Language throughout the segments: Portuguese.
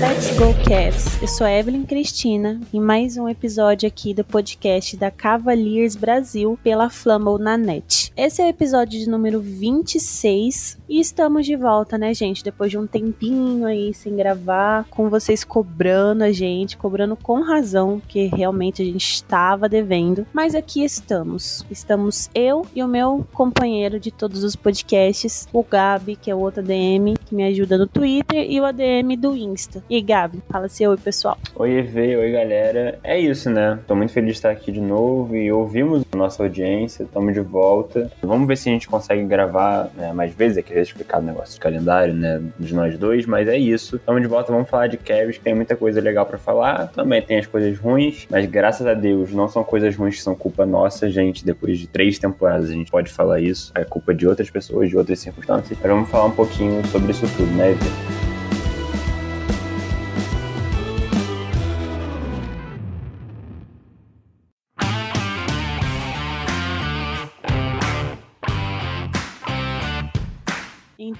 Let's go Cavs! Eu sou a Evelyn Cristina em mais um episódio aqui do podcast da Cavaliers Brasil pela Flamble na net. Esse é o episódio de número 26 e estamos de volta, né, gente? Depois de um tempinho aí sem gravar, com vocês cobrando a gente, cobrando com razão, que realmente a gente estava devendo. Mas aqui estamos. Estamos eu e o meu companheiro de todos os podcasts, o Gabi, que é o outro ADM, que me ajuda no Twitter, e o ADM do Insta. E Gabi, fala se oi, pessoal. Oi, EV, oi, galera. É isso, né? Tô muito feliz de estar aqui de novo e ouvimos a nossa audiência, estamos de volta. Vamos ver se a gente consegue gravar né, mais vezes, é que explicar o negócio de calendário, né, de nós dois, mas é isso. Estamos de volta, vamos falar de Cavs, tem muita coisa legal para falar, também tem as coisas ruins, mas graças a Deus não são coisas ruins que são culpa nossa, gente. Depois de três temporadas a gente pode falar isso, é culpa de outras pessoas, de outras circunstâncias. Mas vamos falar um pouquinho sobre isso tudo, né, EV?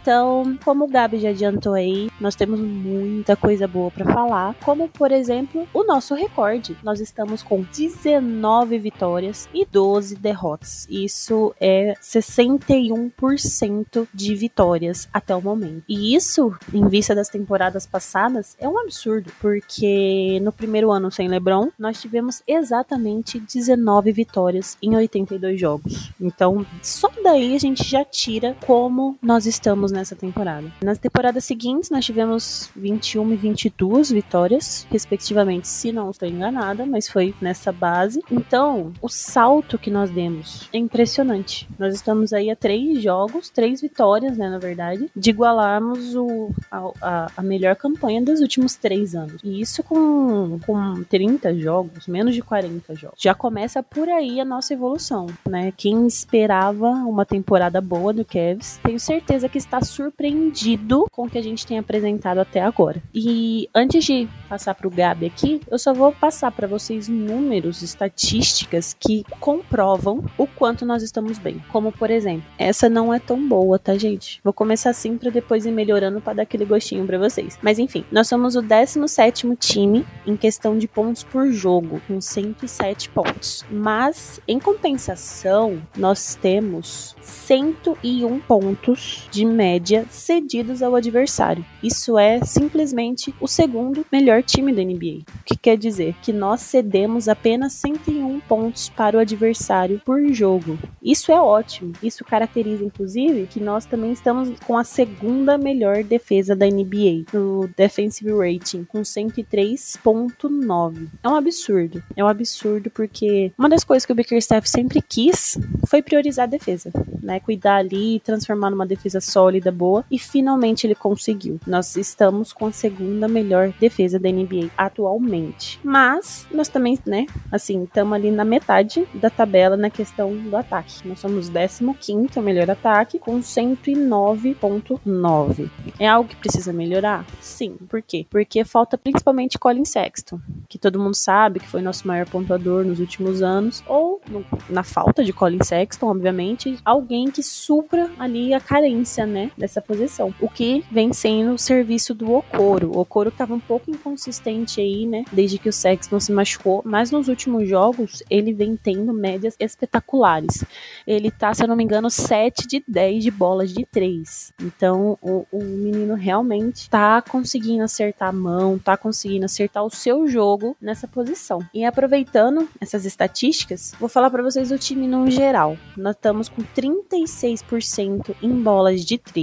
Então, como o Gabi já adiantou aí, nós temos muita coisa boa para falar, como por exemplo, o nosso recorde. Nós estamos com 19 vitórias e 12 derrotas. Isso é 61% de vitórias até o momento. E isso, em vista das temporadas passadas, é um absurdo, porque no primeiro ano sem LeBron, nós tivemos exatamente 19 vitórias em 82 jogos. Então, só daí a gente já tira como nós estamos nessa temporada. Nas temporadas seguintes, nós tivemos 21 e 22 vitórias, respectivamente, se não estou enganada, mas foi nessa base. Então, o salto que nós demos é impressionante. Nós estamos aí a três jogos, três vitórias, né, na verdade, de igualarmos o, a, a melhor campanha dos últimos três anos. E isso com, com 30 jogos, menos de 40 jogos. Já começa por aí a nossa evolução, né? Quem esperava uma temporada boa do Cavs, tenho certeza que está surpreendido com o que a gente tem apresentado até agora. E antes de passar para o Gabi aqui, eu só vou passar para vocês números, estatísticas que comprovam o quanto nós estamos bem. Como por exemplo, essa não é tão boa, tá, gente? Vou começar assim para depois ir melhorando para dar aquele gostinho para vocês. Mas enfim, nós somos o 17 time em questão de pontos por jogo, com 107 pontos. Mas em compensação, nós temos 101 pontos de média cedidos ao adversário. Isso é simplesmente o segundo melhor time da NBA. O que quer dizer? Que nós cedemos apenas 101 pontos para o adversário por jogo. Isso é ótimo. Isso caracteriza, inclusive, que nós também estamos com a segunda melhor defesa da NBA no Defensive Rating, com 103.9. É um absurdo. É um absurdo porque uma das coisas que o Bickerstaff sempre quis foi priorizar a defesa, né? Cuidar ali transformar numa defesa sólida, boa, e finalmente ele conseguiu. Nós estamos com a segunda melhor defesa da NBA atualmente. Mas nós também, né, assim, estamos ali na metade da tabela na questão do ataque. Nós somos 15 melhor ataque com 109.9. É algo que precisa melhorar? Sim. Por quê? Porque falta principalmente Colin Sexton, que todo mundo sabe que foi nosso maior pontuador nos últimos anos, ou no, na falta de Colin Sexton, obviamente, alguém que supra ali a carência, né, dessa posição. O que vem sendo o serviço do Okoro. O Okoro estava um pouco inconsistente aí, né, desde que o Sexton se machucou, mas nos últimos jogos ele vem tendo médias espetaculares. Ele tá, se eu não me engano, 7 de 10 de bolas de 3. Então, o, o menino realmente tá conseguindo acertar a mão, tá conseguindo acertar o seu jogo nessa posição. E aproveitando essas estatísticas, vou falar para vocês do time no geral. Nós estamos com 36% em bolas de 3,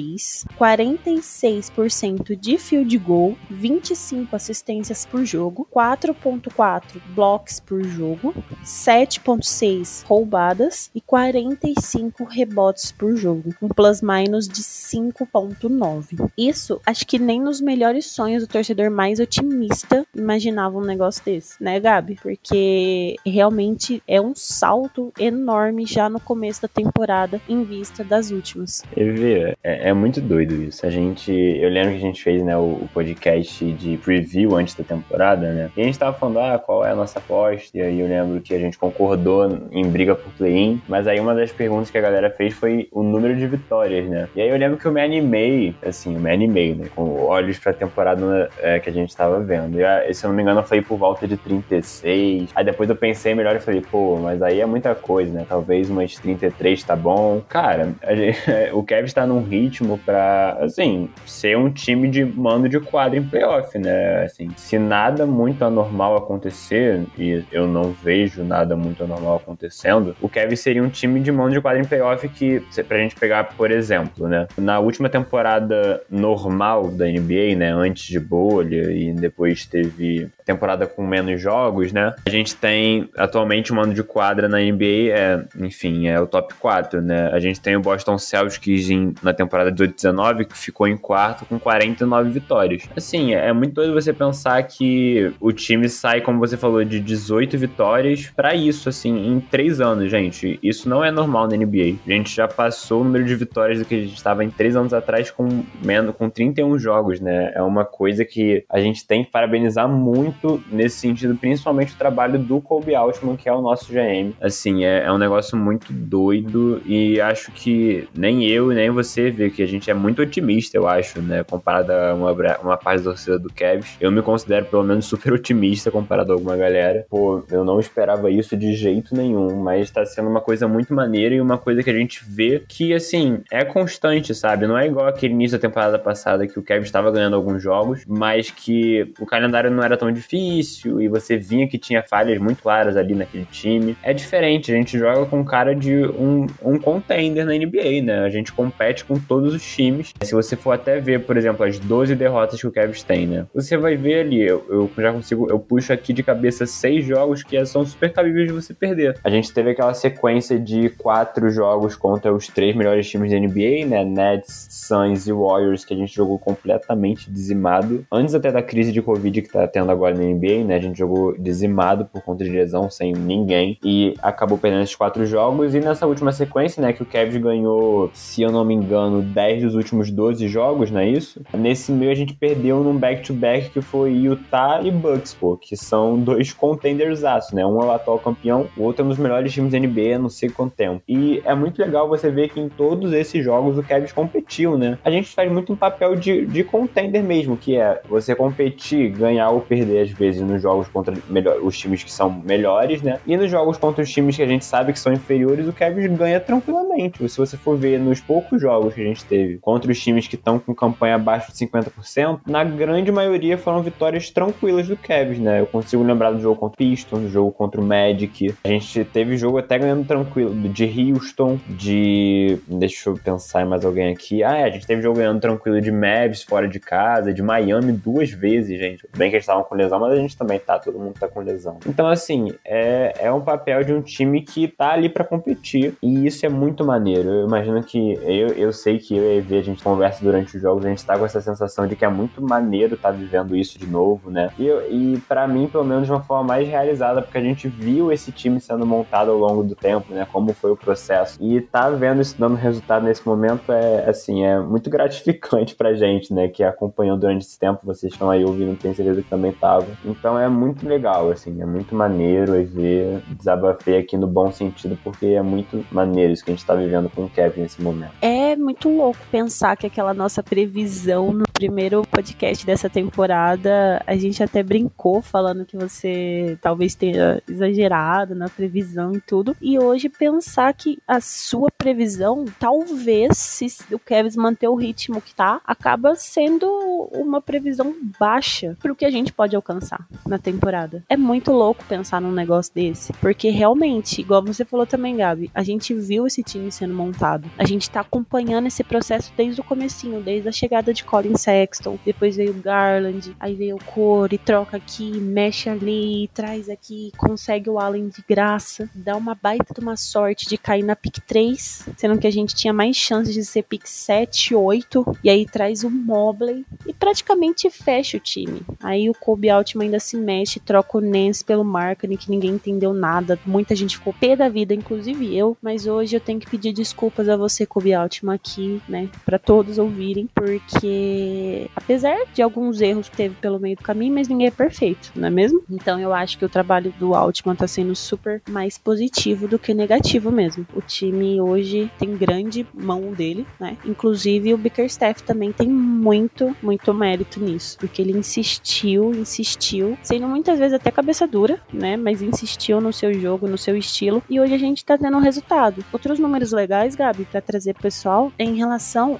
46% de field goal, 25 assistências por jogo, 4.4 blocos por jogo, 7.6 roubadas e 45 rebotes por jogo, um plus minus de 5.9. Isso, acho que nem nos melhores sonhos do torcedor mais otimista imaginava um negócio desse, né, Gabi? Porque realmente é um salto enorme já no começo da temporada em vista das últimas. Evê, é, é, muito doido isso. A gente, eu lembro que a gente fez, né, o, o, podcast de preview antes da temporada, né? E a gente tava falando, ah, qual é a nossa aposta? E aí eu lembro que a gente concordou em briga por play-in, mas aí uma das perguntas que a galera fez foi o número de vitórias, né? E aí eu lembro que eu me animei, assim, eu me animei, né, com olhos pra temporada é, que a gente tava vendo. E se eu não me engano, foi por volta de 36. Aí depois eu pensei melhor e falei, pô, mas aí é muita coisa, né? Talvez umas 33 tá bom. Cara, gente, o Kevin está num ritmo pra, assim, ser um time de mando de quadro em playoff, né? Assim, se nada muito anormal acontecer, e eu não vejo nada muito anormal acontecendo, o Kevin seria um time de mando de quadro em playoff que, pra gente pegar, por exemplo, né? Na última temporada normal da NBA, né? Antes de bolha e depois teve temporada com menos jogos, né? A gente tem atualmente um mando de quadra na NBA, é, enfim, é o top 4, né? A gente tem o Boston Celtics em, na temporada 18-19, que ficou em quarto com 49 vitórias. Assim, é muito doido você pensar que o time sai, como você falou, de 18 vitórias para isso, assim, em três anos, gente. Isso não é normal na NBA. A gente já passou o número de vitórias do que a gente estava em três anos atrás com menos, com 31 jogos, né? É uma coisa que a gente tem que parabenizar muito nesse sentido, principalmente o trabalho do Kobe Altman, que é o nosso GM. Assim, é, é um negócio muito doido e acho que nem eu nem você vê que a gente é muito otimista, eu acho, né? Comparado a uma, uma parte da torcida do Cavs. Eu me considero pelo menos super otimista comparado a alguma galera. Pô, eu não esperava isso de jeito nenhum, mas tá sendo uma coisa muito maneira e uma coisa que a gente vê que, assim, é constante, sabe? Não é igual aquele início da temporada passada que o Kevin estava ganhando alguns jogos, mas que o calendário não era tão difícil e você vinha que tinha falhas muito claras ali naquele time. É diferente, a gente joga com cara de um, um contender na NBA, né? A gente compete com todos os times. Se você for até ver, por exemplo, as 12 derrotas que o Cavs tem, né? Você vai ver ali, eu, eu já consigo, eu puxo aqui de cabeça seis jogos que são super cabíveis de você perder. A gente teve aquela sequência de quatro jogos contra os três melhores times da NBA, né? Nets, Suns e Warriors, que a gente jogou completamente dizimado. Antes até da crise de Covid que tá tendo agora na NBA, né? A gente jogou dizimado por conta de lesão, sem ninguém. E acabou perdendo esses quatro jogos. E nessa última sequência, né? Que o Cavs ganhou, se eu não me engano, 10 dos últimos 12 jogos, não é isso? Nesse meio a gente perdeu num back-to-back -back que foi Utah e Bucks, pô, que são dois contenders né? Um é o atual campeão, o outro é um dos melhores times da NBA há não sei quanto tempo. E é muito legal você ver que em todos esses jogos o Cavs competiu, né? A gente faz muito um papel de, de contender mesmo, que é você competir, ganhar ou perder às vezes nos jogos contra melhor, os times que são melhores, né? E nos jogos contra os times que a gente sabe que são inferiores, o Cavs ganha tranquilamente. Se você for ver nos poucos jogos que a gente teve contra os times que estão com campanha abaixo de 50%, na grande maioria foram vitórias tranquilas do Cavs, né? Eu consigo lembrar do jogo contra o Pistons, do jogo contra o Magic. A gente teve jogo até ganhando tranquilo, de Houston, de. Deixa eu pensar em mais alguém aqui. Ah, é, a gente teve jogo ganhando tranquilo de Mavs fora de casa, de Miami duas vezes, gente. Bem que eles estavam com lesão, mas a gente também tá, todo mundo tá com lesão. Então, assim, é, é um papel de um time que tá ali para competir e isso é muito maneiro. Eu imagino que eu, eu sei que eu e a Evê, a gente conversa durante os jogos, a gente tá com essa sensação de que é muito maneiro tá vivendo isso de novo, né? E, e para mim, pelo menos de uma forma mais realizada, porque a gente viu esse time sendo montado ao longo do tempo, né? Como foi o processo. E tá vendo isso dando resultado nesse momento é, assim, é muito gratificante pra gente, né? Que acompanhou durante esse tempo, vocês estão aí ouvindo, tenho certeza que também estavam. Então é muito legal, assim, é muito maneiro ver, desabafei aqui no bom sentido, porque é muito maneiro isso que a gente tá vivendo com o Kevin nesse momento. É muito louco pensar que aquela nossa previsão no primeiro podcast dessa temporada, a gente até brincou falando que você talvez tenha exagerado na previsão e tudo. E hoje pensar que a sua previsão, talvez, se o Kevin manter o ritmo que tá, acaba sendo uma previsão baixa pro que a gente pode alcançar na temporada. É muito louco pensar num negócio desse, porque realmente, igual você falou também, Gabi, a gente viu esse time sendo montado. A gente tá acompanhando esse processo desde o comecinho, desde a chegada de Colin Sexton, depois veio Garland, aí veio o Corey, troca aqui, mexe ali, traz aqui, consegue o Allen de graça, dá uma baita de uma sorte de cair na pick 3, sendo que a gente tinha mais chances de ser pick 7, 8, e aí traz o Mobley e praticamente fecha o time. Aí o Kobe Altman ainda se mexe, troca o Nance pelo Markkinen, que ninguém entendeu nada, muita gente ficou pé da vida, inclusive eu, mas hoje eu tenho que pedir desculpas a você, Kobe Altman, aqui, né, para todos ouvirem, porque apesar de alguns erros que teve pelo meio do caminho, mas ninguém é perfeito, não é mesmo? Então eu acho que o trabalho do Altman tá sendo super mais positivo do que negativo mesmo. O time hoje tem grande mão dele, né? Inclusive o Bickerstaff também tem muito, muito mérito nisso, porque ele insistiu, insistiu, sendo muitas vezes até cabeça dura, né? Mas insistiu no seu jogo, no seu estilo, e hoje a gente tá tendo um resultado. Outros números legais, Gabi, para trazer pessoal, em relação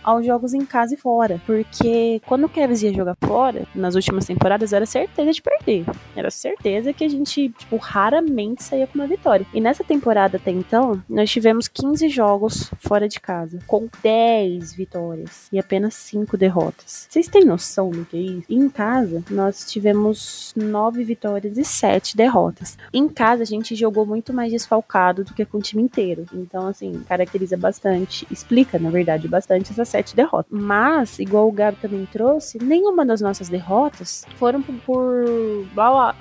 aos jogos em casa e fora, porque quando o Kevs ia jogar fora, nas últimas temporadas, era certeza de perder. Era certeza que a gente, tipo, raramente saía com uma vitória. E nessa temporada até então, nós tivemos 15 jogos fora de casa, com 10 vitórias e apenas 5 derrotas. Vocês têm noção do que é isso? Em casa, nós tivemos 9 vitórias e 7 derrotas. Em casa, a gente jogou muito mais desfalcado do que com o time inteiro. Então, assim, caracteriza bastante, explica, na verdade, bastante essas 7 derrotas. Mas, igual o Gabi também trouxe, nenhuma das nossas derrotas foram por,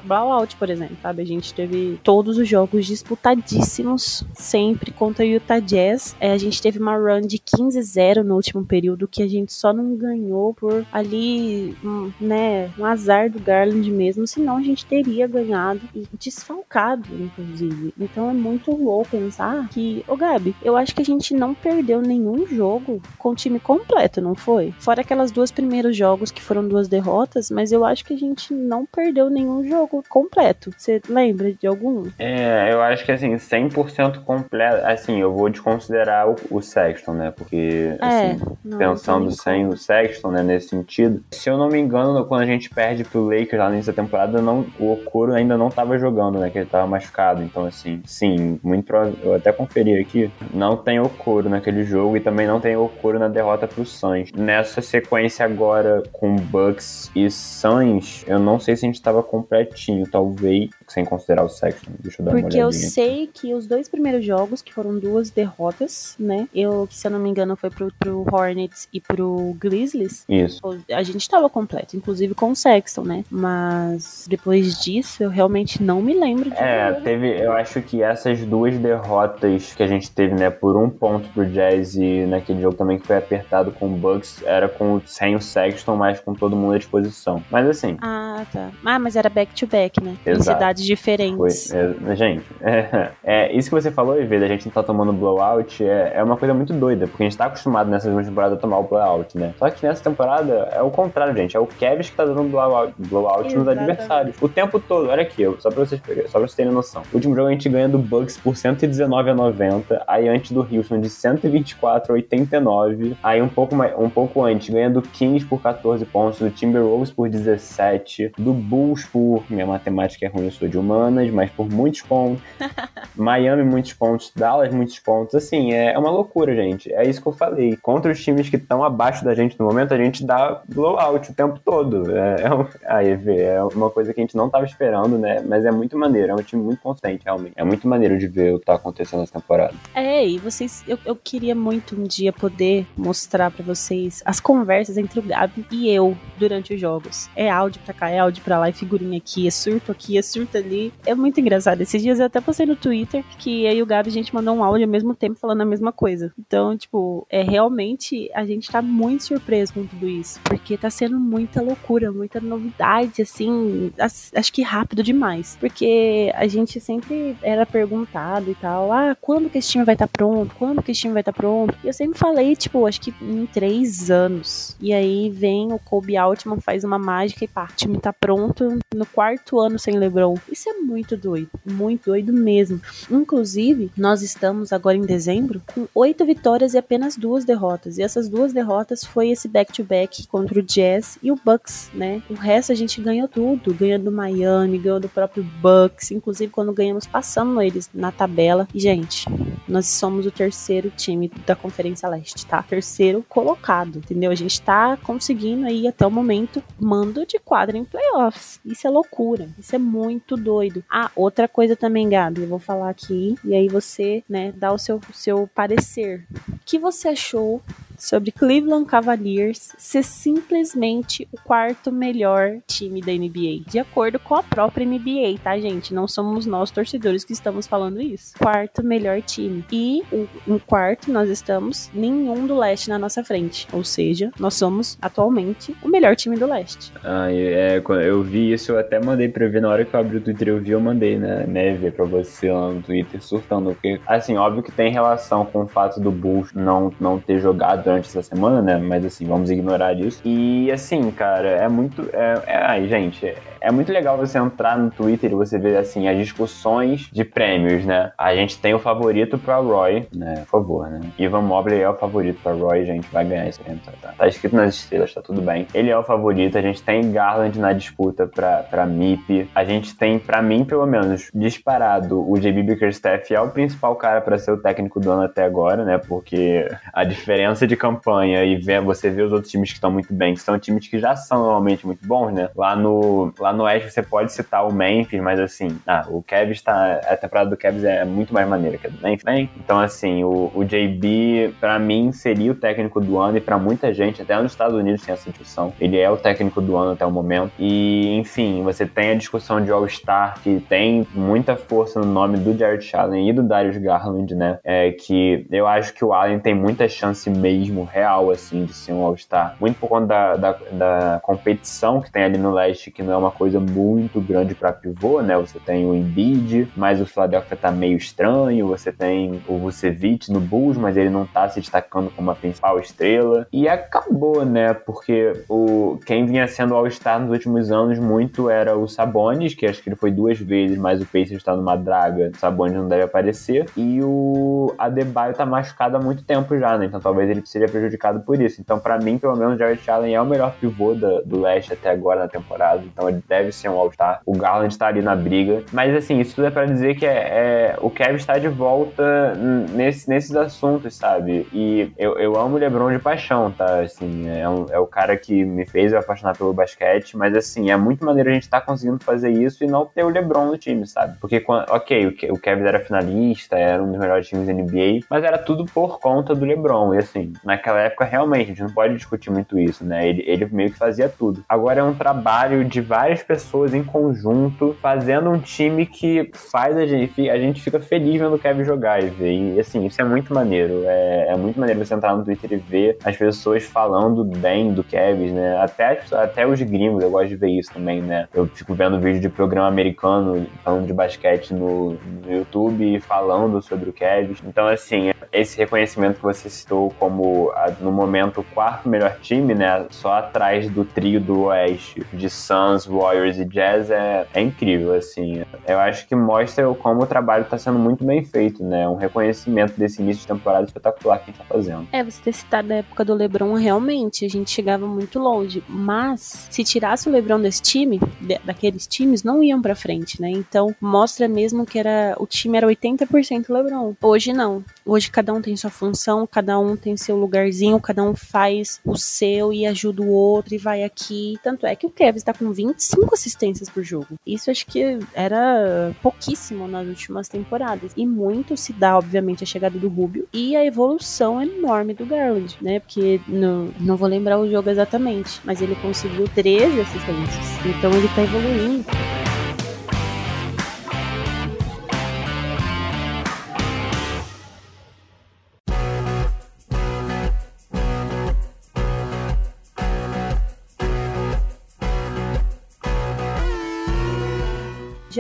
blowout, por exemplo, sabe? A gente teve todos os jogos disputadíssimos, sempre contra o Utah Jazz. É, a gente teve uma run de 15-0 no último período, que a gente só não ganhou por ali, né, um azar do Garland mesmo, senão a gente teria ganhado e desfalcado, inclusive. Então é muito louco pensar que, ô Gabi, eu acho que a gente não perdeu nenhum jogo com o time completo, não foi? Fora aquelas duas primeiros jogos que foram duas derrotas, mas eu acho que a gente não perdeu nenhum jogo completo. Você lembra de algum? É, eu acho que assim, 100% completo. Assim, eu vou desconsiderar o, o Sexton, né? Porque, É, assim, não, pensando não sem o Sexton, né, nesse sentido. Se eu não me engano, quando a gente perde pro Lakers lá no início da temporada, não, o Okoro ainda não tava jogando, né? Que ele tava machucado. Então, assim, sim, muito provável. Eu até conferi aqui. Não tem Okoro naquele jogo e também não tem Okoro na derrota pro Suns. Nessa sequência agora com Bucks e Suns, eu não sei se a gente tava completinho, talvez, sem considerar o Sexton. Deixa eu dar uma Porque eu sei que os dois primeiros jogos, que foram duas derrotas, né? Eu, que se eu não me engano, foi pro, pro Hornets e pro Grizzlies. Isso. A gente tava completo, inclusive com o Sexton, né? Mas depois disso, eu realmente não me lembro de É, nada. teve, eu acho que essas duas derrotas que a gente teve, né, por um ponto pro Jazz e naquele jogo também que foi apertado com o Bucks, era com, sem o Sexton, mas com todo mundo à disposição. Mas assim, Ah, tá. Ah, mas era back-to-back, né? Em Exato. Foi. diferentes. é, gente, é, é, isso que você falou, Ivê, da gente não tá tomando blowout, é, é uma coisa muito doida, porque a gente tá acostumado nessas últimas temporadas a tomar o blowout, né? Só que nessa temporada é o contrário, gente. É o Kevs que tá dando blowout, blowout nos adversários. O tempo todo. Olha aqui, só pra vocês pegarem, só pra vocês terem noção. O último jogo a gente ganha do Bucks por 119 a 90, aí antes do Houston de 124 a 89, aí um pouco, mais, um pouco antes ganha do Kings por 14 pontos, do Timberwolves por 17, do Bulls por, minha matemática é ruim, eu sou de humanas, mas por muitos pontos, Miami muitos pontos, Dallas muitos pontos, assim, é, é uma loucura, gente. É isso que eu falei. Contra os times que estão abaixo da gente no momento, a gente dá blowout o tempo todo. É, é, um- aí, vê, é uma coisa que a gente não tava esperando, né? Mas é muito maneiro, é um time muito consistente, realmente. É muito maneiro de ver o que tá acontecendo nessa temporada. É, e vocês, eu, eu queria muito um dia poder mostrar pra vocês as conversas entre o Gabi e eu durante os jogos. É áudio pra cá, é áudio pra lá, é figurinha aqui, é surto aqui, é surto ali. É muito engraçado. Esses dias eu até postei no Twitter que e o Gabi a gente mandou um áudio ao mesmo tempo falando a mesma coisa. Então, tipo, é realmente a gente tá muito surpreso com tudo isso, porque tá sendo muita loucura, muita novidade, assim, as- acho que rápido demais, porque a gente sempre era perguntado e tal, ah, quando que esse time vai estar pronto? Quando que esse time vai estar pronto? E eu sempre falei, tipo, acho que em três anos. E aí vem o Kobe Altman, faz uma mágica e pá, o time tá pronto no quarto ano sem LeBron. Isso é muito doido, muito doido mesmo. Inclusive, nós estamos agora em dezembro com oito vitórias e apenas duas derrotas. E essas duas derrotas foi esse back-to-back contra o Jazz e o Bucks, né? O resto a gente ganhou tudo, ganhou do Miami, ganhou do próprio Bucks, inclusive quando ganhamos passando eles na tabela. E gente, nós somos o terceiro time da Conferência Leste, tá? Terceiro colocado, entendeu? A gente tá conseguindo aí até o momento mando de quadra em playoffs. Isso é loucura, isso é muito doido. Ah, outra coisa também, Gabi, eu vou falar aqui e aí você, né, dá o seu, seu parecer. O que você achou sobre Cleveland Cavaliers ser simplesmente o quarto melhor time da NBA, de acordo com a própria NBA, tá, gente? Não somos nós torcedores que estamos falando isso. Quarto melhor time. E em quarto nós estamos nenhum do leste na nossa frente, ou seja, nós somos atualmente o melhor time do leste. Ah, é, eu vi isso, eu até mandei pra ver na hora que eu abri o Twitter, eu vi, eu mandei, né, né, ver pra você lá no Twitter surtando, porque, assim, óbvio que tem relação com o fato do Bulls não, não ter jogado durante essa semana, né? Mas assim, vamos ignorar isso. E assim, cara, é muito. É, é, ai, gente, é muito legal você entrar no Twitter e você ver, assim, as discussões de prêmios, né? A gente tem o favorito pra Roy, né? Por favor, né? Ivan Mobley é o favorito pra Roy, gente vai ganhar esse prêmio, tá, tá? tá escrito nas estrelas, tá tudo bem. Ele é o favorito, a gente tem Garland na disputa pra, pra MIP. A gente tem, pra mim, pelo menos, disparado, o JB Bickerstaff é o principal cara para ser o técnico do ano até agora, né? Porque a diferença de campanha e ver, você vê os outros times que estão muito bem, que são times que já são normalmente muito bons, né? Lá no, lá no Oeste você pode citar o Memphis, mas assim, ah, o Kevs tá. A temporada do Kevs é muito mais maneira que a do Memphis, né? Então, assim, o, o JB, para mim, seria o técnico do ano, e para muita gente, até nos Estados Unidos tem essa discussão. Ele é o técnico do ano até o momento. E, enfim, você tem a discussão de All-Star, que tem muita força no nome do Jared Allen e do Darius Garland, né? É, que eu acho que o Allen tem muita chance mesmo, real, assim, de ser um All-Star. Muito por conta da, da, da, competição que tem ali no leste, que não é uma coisa muito grande para pivô, né? Você tem o Embiid, mas o Philadelphia tá meio estranho. Você tem o Vucevic no Bulls, mas ele não tá se destacando como a principal estrela. E acabou, né? Porque o quem vinha sendo All-Star nos últimos anos muito era o Sabonis, que acho que ele foi duas vezes, mas o Pacers está numa draga, o Sabonis não deve aparecer. E o Adebayo tá machucado há muito tempo já, né? Então talvez ele seja prejudicado por isso. Então, para mim, pelo menos, o Jared Allen é o melhor pivô da, do leste até agora na temporada. Então, ele deve ser um All-Star. O Garland tá ali na briga. Mas, assim, isso tudo é pra dizer que é, é o Kevin está de volta nesse, nesses assuntos, sabe? E eu, eu amo o LeBron de paixão, tá? Assim, é, um, é o cara que me fez eu apaixonar pelo basquete. Mas, assim, é muito maneiro a gente estar tá conseguindo fazer isso e não ter o LeBron no time, sabe? Porque, ok, o, o Kevin era finalista, era um dos melhores times da NBA, mas era tudo por conta do LeBron. E, assim, naquela época, realmente, a gente não pode discutir muito isso, né? Ele, ele meio que fazia tudo. Agora é um trabalho de várias pessoas em conjunto, fazendo um time que faz a gente, a gente fica feliz vendo o Kevin jogar e ver. E assim, isso é muito maneiro. É, é muito maneiro você entrar no Twitter e ver as pessoas falando bem do Kevin, né? Até, até os gringos, eu gosto de ver isso também, né? Eu fico vendo vídeo de programa americano falando de basquete no, no YouTube falando sobre o Kevin. Então, assim, esse reconhecimento que você citou como no momento o quarto melhor time, né? Só atrás do trio do Oeste, de Suns, e Jazz, é, é incrível, assim. Eu acho que mostra como o trabalho está sendo muito bem feito, né? Um reconhecimento desse início de temporada espetacular que a gente tá fazendo. É, você ter citado a época do LeBron, realmente, a gente chegava muito longe. Mas, se tirasse o LeBron desse time, daqueles times, não iam pra frente, né? Então, mostra mesmo que era o time era 80% LeBron. Hoje não. Hoje cada um tem sua função, cada um tem seu lugarzinho, cada um faz o seu e ajuda o outro e vai aqui. Tanto é que o Kevin está com 25 assistências por jogo. Isso acho que era pouquíssimo nas últimas temporadas. E muito se dá, obviamente, a chegada do Rubio e a evolução enorme do Garland, né? Porque no, não vou lembrar o jogo exatamente, mas ele conseguiu 13 assistências. Então ele tá evoluindo.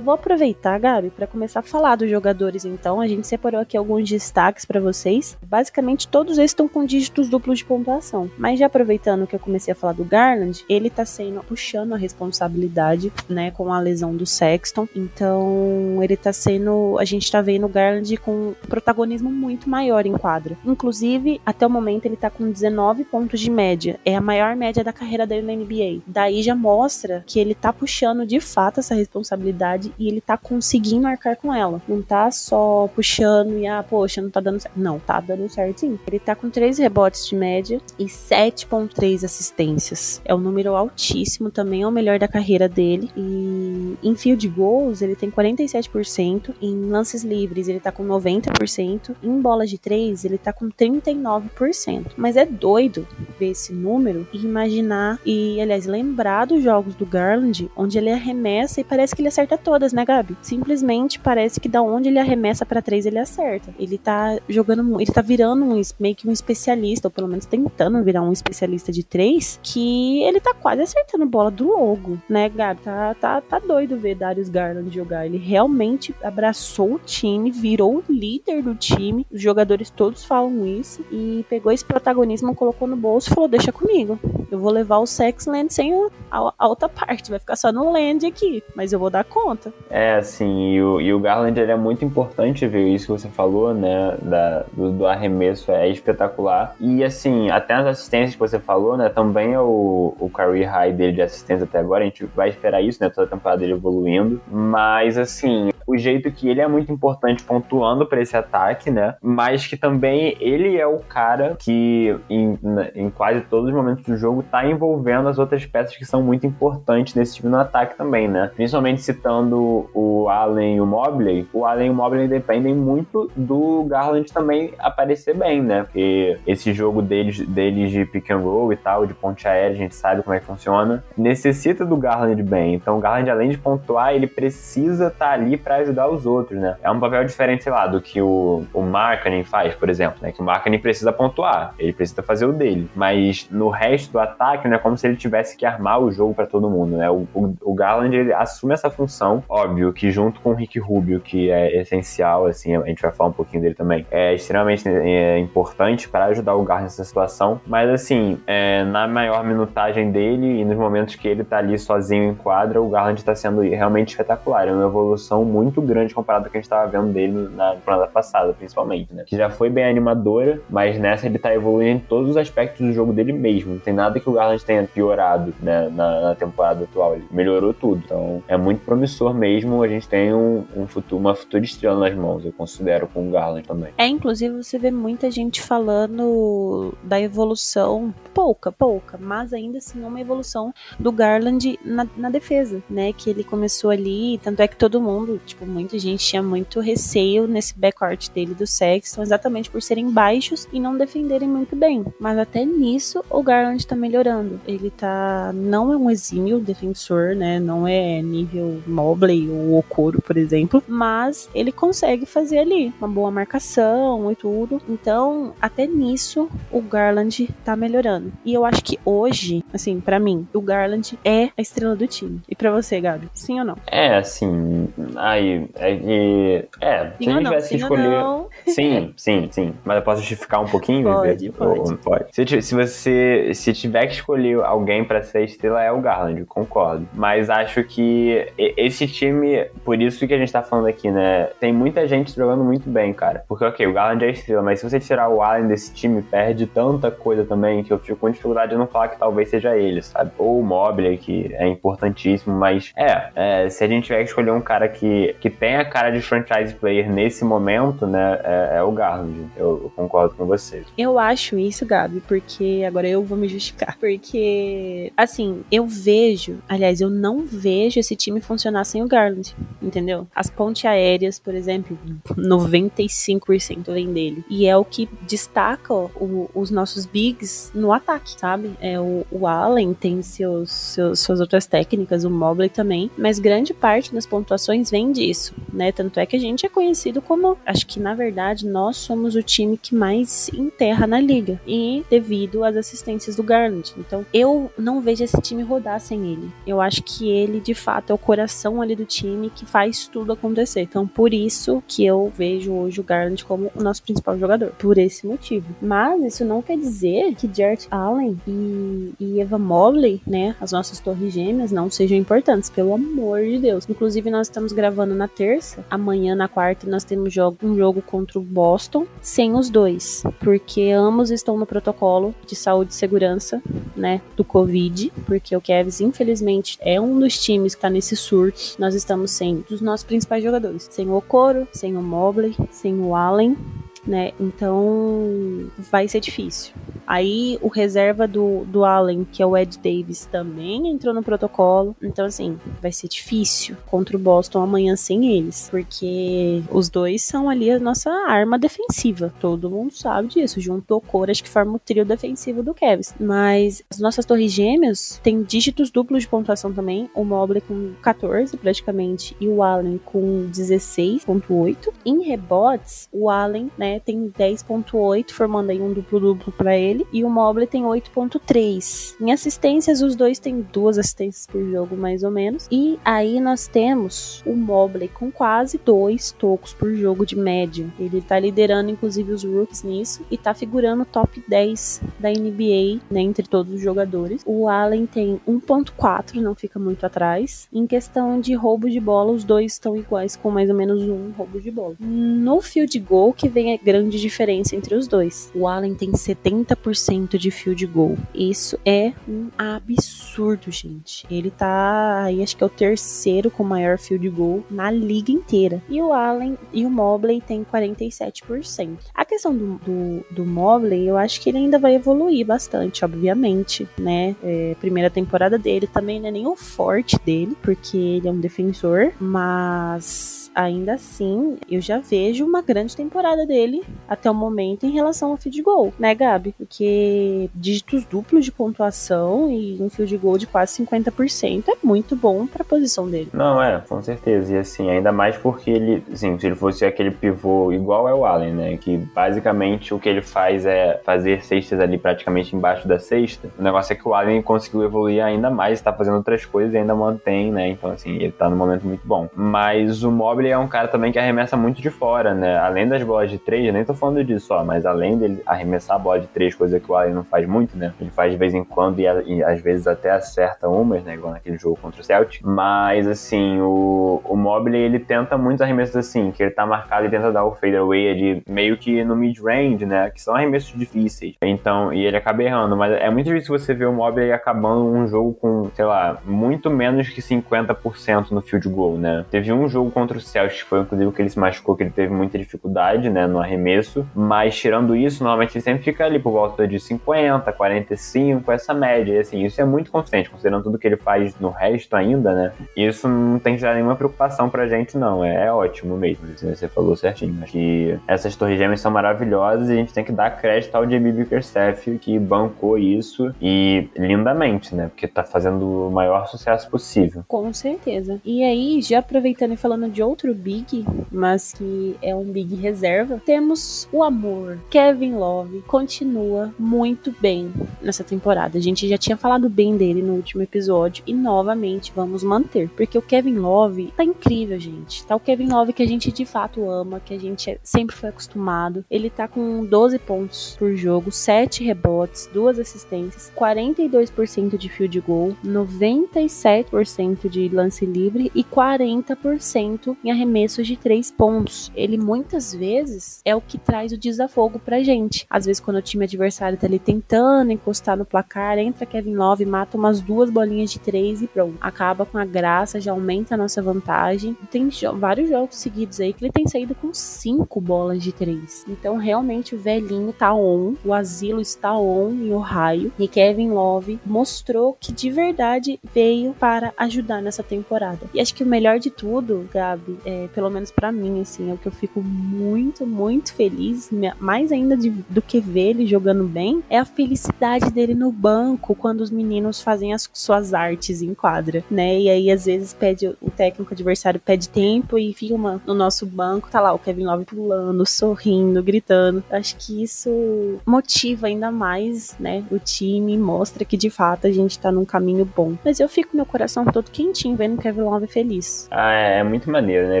Já vou aproveitar, Gabi, para começar a falar dos jogadores então. A gente separou aqui alguns destaques para vocês. Basicamente, todos eles estão com dígitos duplos de pontuação. Mas já aproveitando que eu comecei a falar do Garland, ele tá sendo puxando a responsabilidade, né, com a lesão do Sexton. Então, ele tá sendo, a gente tá vendo o Garland com um protagonismo muito maior em quadra. Inclusive, até o momento ele tá com 19 pontos de média. É a maior média da carreira dele na NBA. Daí já mostra que ele tá puxando de fato essa responsabilidade e ele tá conseguindo arcar com ela. Não tá só puxando e ah, poxa, não tá dando certo. Não, tá dando certo sim. Ele tá com 3 rebotes de média e 7.3 assistências. É um número altíssimo, também é o melhor da carreira dele. E em field goals ele tem 47%, em lances livres ele tá com 90%, em bolas de 3 ele tá com 39%. Mas é doido ver esse número e imaginar e, aliás, lembrar dos jogos do Garland, onde ele arremessa e parece que ele acerta todas, né, Gabi? Simplesmente parece que da onde ele arremessa para três ele acerta. Ele tá jogando, ele tá virando um, meio que um especialista, ou pelo menos tentando virar um especialista de três, que ele tá quase acertando bola do logo, né, Gabi? Tá, tá, tá doido ver Darius Garland jogar. Ele realmente abraçou o time, virou o líder do time. Os jogadores todos falam isso e pegou esse protagonismo, colocou no bolso e falou: Deixa comigo. Eu vou levar o Sex Land sem a, a, outra parte, vai ficar só no Land aqui, mas eu vou dar conta. É, assim, e o, e o Garland ele é muito importante ver isso que você falou, né, da, do, do, arremesso é espetacular. E, assim, até as assistências que você falou, né, também é o, o career high dele de assistência até agora, a gente vai esperar isso, né, toda a temporada dele evoluindo. Mas, assim, o jeito que ele é muito importante pontuando para esse ataque, né? Mas que também ele é o cara que em, em quase todos os momentos do jogo tá envolvendo as outras peças que são muito importantes nesse time no ataque também, né? Principalmente citando o Allen e o Mobley, o Allen e o Mobley dependem muito do Garland também aparecer bem, né? Porque esse jogo deles, deles de pick and roll e tal, de ponte aérea, a gente sabe como é que funciona, necessita do Garland bem. Então o Garland, além de pontuar, ele precisa estar tá ali para ajudar os outros, né? É um papel diferente, sei lá, do que o, o Markkanen faz, por exemplo, né? Que o Markkanen precisa pontuar, ele precisa fazer o dele. Mas no resto do ataque, né? Como se ele tivesse que armar o jogo para todo mundo, né? O, o, o, Garland, ele assume essa função, óbvio, que junto com o Rick Rubio, que é essencial, assim, a gente vai falar um pouquinho dele também, é extremamente é, importante para ajudar o Garland nessa situação. Mas, assim, é, na maior minutagem dele e nos momentos que ele tá ali sozinho em quadra, o Garland tá sendo realmente espetacular. É uma evolução muito muito grande comparado ao que a gente estava vendo dele na temporada passada, principalmente, né? Que já foi bem animadora, mas nessa ele tá evoluindo em todos os aspectos do jogo dele mesmo. Não tem nada que o Garland tenha piorado, né, na, na temporada atual. Ele melhorou tudo. Então é muito promissor mesmo. A gente tem um, um futuro, uma futura estrela nas mãos, eu considero, com o Garland também. É, inclusive você vê muita gente falando da evolução, pouca, pouca, mas ainda assim uma evolução do Garland na, na defesa, né? Que ele começou ali, tanto é que todo mundo, tipo, muita gente tinha muito receio nesse backcourt dele do Sexton, exatamente por serem baixos e não defenderem muito bem. Mas até nisso o Garland tá melhorando. Ele tá não é um exímio defensor, né? Não é nível Mobley ou Okoro, por exemplo, mas ele consegue fazer ali uma boa marcação e tudo. Então, até nisso o Garland tá melhorando. E eu acho que hoje, assim, para mim, o Garland é a estrela do time. E para você, Gabi, sim ou não? É, assim, aí é que. É, sim se a gente tivesse que escolher. Sim, sim, sim. Mas eu posso justificar um pouquinho? Pode, pode. pode. Se, se você se tiver que escolher alguém para ser estrela, é o Garland, concordo. Mas acho que esse time, por isso que a gente tá falando aqui, né? Tem muita gente jogando muito bem, cara. Porque, ok, o Garland é estrela, mas se você tirar o Allen desse time, perde tanta coisa também que eu fico com dificuldade de não falar que talvez seja ele, sabe? Ou o Mobley, que é importantíssimo, mas é, é se a gente tiver que escolher um cara que, que tem a cara de franchise player nesse momento, né, é, é o Garland. Eu, eu, concordo com você. Eu acho isso, Gabi, porque agora eu vou me justificar. Porque, assim, eu vejo, aliás, eu não vejo esse time funcionar sem o Garland, entendeu? As pontes aéreas, por exemplo, 95% vem dele. E é o que destaca o, os nossos bigs no ataque, sabe? É o, o Allen tem seus, seus, suas outras técnicas, o Mobley também, mas grande parte das pontuações vem de disso, né? Tanto é que a gente é conhecido como, acho que na verdade nós somos o time que mais enterra na liga e devido às assistências do Garland. Então, eu não vejo esse time rodar sem ele. Eu acho que ele de fato é o coração ali do time que faz tudo acontecer. Então, por isso que eu vejo hoje o Garland como o nosso principal jogador, por esse motivo. Mas isso não quer dizer que Jarrett Allen e, e Eva Mobley, né, as nossas torres gêmeas, não sejam importantes, pelo amor de Deus. Inclusive, nós estamos gravando na terça, amanhã na quarta nós temos jogo, um jogo contra o Boston, sem os dois, porque ambos estão no protocolo de saúde e segurança, né, do Covid, porque o Cavs, infelizmente, é um dos times que tá nesse surto. Nós estamos sem dos nossos principais jogadores, sem o Okoro, sem o Mobley, sem o Allen, né? Então vai ser difícil. Aí o reserva do, do Allen, que é o Ed Davis, também entrou no protocolo. Então, assim, vai ser difícil contra o Boston amanhã sem eles. Porque os dois são ali a nossa arma defensiva. Todo mundo sabe disso. Junto ao Cora, acho que forma o trio defensivo do Cavs. Mas as nossas torres gêmeas têm dígitos duplos de pontuação também. O Mobley com 14, praticamente, e o Allen com 16,8. Em rebotes, o Allen, né, tem 10,8, formando aí um duplo-duplo para ele, e o Mobley tem 8,3. Em assistências, os dois têm duas assistências por jogo, mais ou menos. E aí nós temos o Mobley com quase dois tocos por jogo de média. Ele tá liderando, inclusive, os rookies nisso e tá figurando top 10 da NBA, né, entre todos os jogadores. O Allen tem 1,4, não fica muito atrás. Em questão de roubo de bola, os dois estão iguais, com mais ou menos um roubo de bola. No field goal, que vem grande diferença entre os dois. O Allen tem 70% de field goal. Isso é um absurdo, gente. Ele tá aí, acho que é o terceiro com maior field goal na liga inteira. E o Allen e o Mobley tem 47%. A questão do, do, do Mobley, eu acho que ele ainda vai evoluir bastante, obviamente, né? É, primeira temporada dele também não é nem o forte dele, porque ele é um defensor, mas ainda assim, eu já vejo uma grande temporada dele até o momento em relação ao field goal, né, Gabi? Porque dígitos duplos de pontuação e um field goal de quase 50% é muito bom para a posição dele. Não, é, com certeza. E assim, ainda mais porque ele, assim, se ele fosse aquele pivô igual é o Allen, né, que basicamente o que ele faz é fazer cestas ali praticamente embaixo da cesta. O negócio é que o Allen conseguiu evoluir ainda mais, está fazendo outras coisas e ainda mantém, né? Então assim, ele tá num momento muito bom. Mas o Mobley é um cara também que arremessa muito de fora, né? Além das bolas de três, eu nem tô falando disso, ó, mas além dele arremessar a bola de três, coisa que o Allen não faz muito, né? Ele faz de vez em quando e, e às vezes até acerta umas, né? Igual naquele jogo contra o Celtic. Mas, assim, o, o Mobley, ele tenta muitos arremessos assim, que ele tá marcado e tenta dar o fadeaway ali, meio que no mid-range, né? Que são arremessos difíceis. Então, e ele acaba errando, mas é muito difícil você ver o Mobley acabando um jogo com, sei lá, muito menos que 50% no field goal, né? Teve um jogo contra o Celtic, que foi inclusive que ele se machucou, que ele teve muita dificuldade, né, no arremesso, mas tirando isso, normalmente ele sempre fica ali por volta de 50, 45, essa média, e assim, isso é muito consistente, considerando tudo que ele faz no resto ainda, né, isso não tem que gerar nenhuma preocupação pra gente, não, é, é ótimo mesmo, assim, você falou certinho, acho que essas torres gêmeas são maravilhosas e a gente tem que dar crédito ao JB Bickerstaff, que bancou isso, e lindamente, né, porque tá fazendo o maior sucesso possível. Com certeza. E aí, já aproveitando e falando de outro Big, mas que é um Big reserva, temos o amor. Kevin Love continua muito bem nessa temporada. A gente já tinha falado bem dele no último episódio e novamente vamos manter, porque o Kevin Love tá incrível, gente. Tá o Kevin Love que a gente de fato ama, que a gente sempre foi acostumado. Ele tá com 12 pontos por jogo, 7 rebotes, 2 assistências, 42% de field goal, 97% de lance livre e 40% em arremessos de 3 pontos. Ele muitas vezes é o que traz o desafogo pra gente. Às vezes, quando o time adversário tá ali tentando encostar no placar, entra Kevin Love, mata umas duas bolinhas de três e pronto. Acaba com a graça, já aumenta a nossa vantagem. Tem jo vários jogos seguidos aí que ele tem saído com cinco bolas de três. Então, realmente, o velhinho tá on, o asilo está on em Ohio. E Kevin Love mostrou que de verdade veio para ajudar nessa temporada. E acho que o melhor de tudo, Gabi, é, pelo menos para mim, assim, é o que eu fico muito, muito feliz, mais ainda de, do que ver ele jogando bem, é a felicidade dele no banco quando os meninos fazem as suas artes em quadra, né? E aí às vezes pede o técnico adversário pede tempo e fica uma, no nosso banco, tá lá o Kevin Love pulando, sorrindo, gritando. Acho que isso motiva ainda mais, né, o time, mostra que de fato a gente tá num caminho bom. Mas eu fico meu coração todo quentinho vendo o Kevin Love feliz. Ah, é, é muito maneiro, né,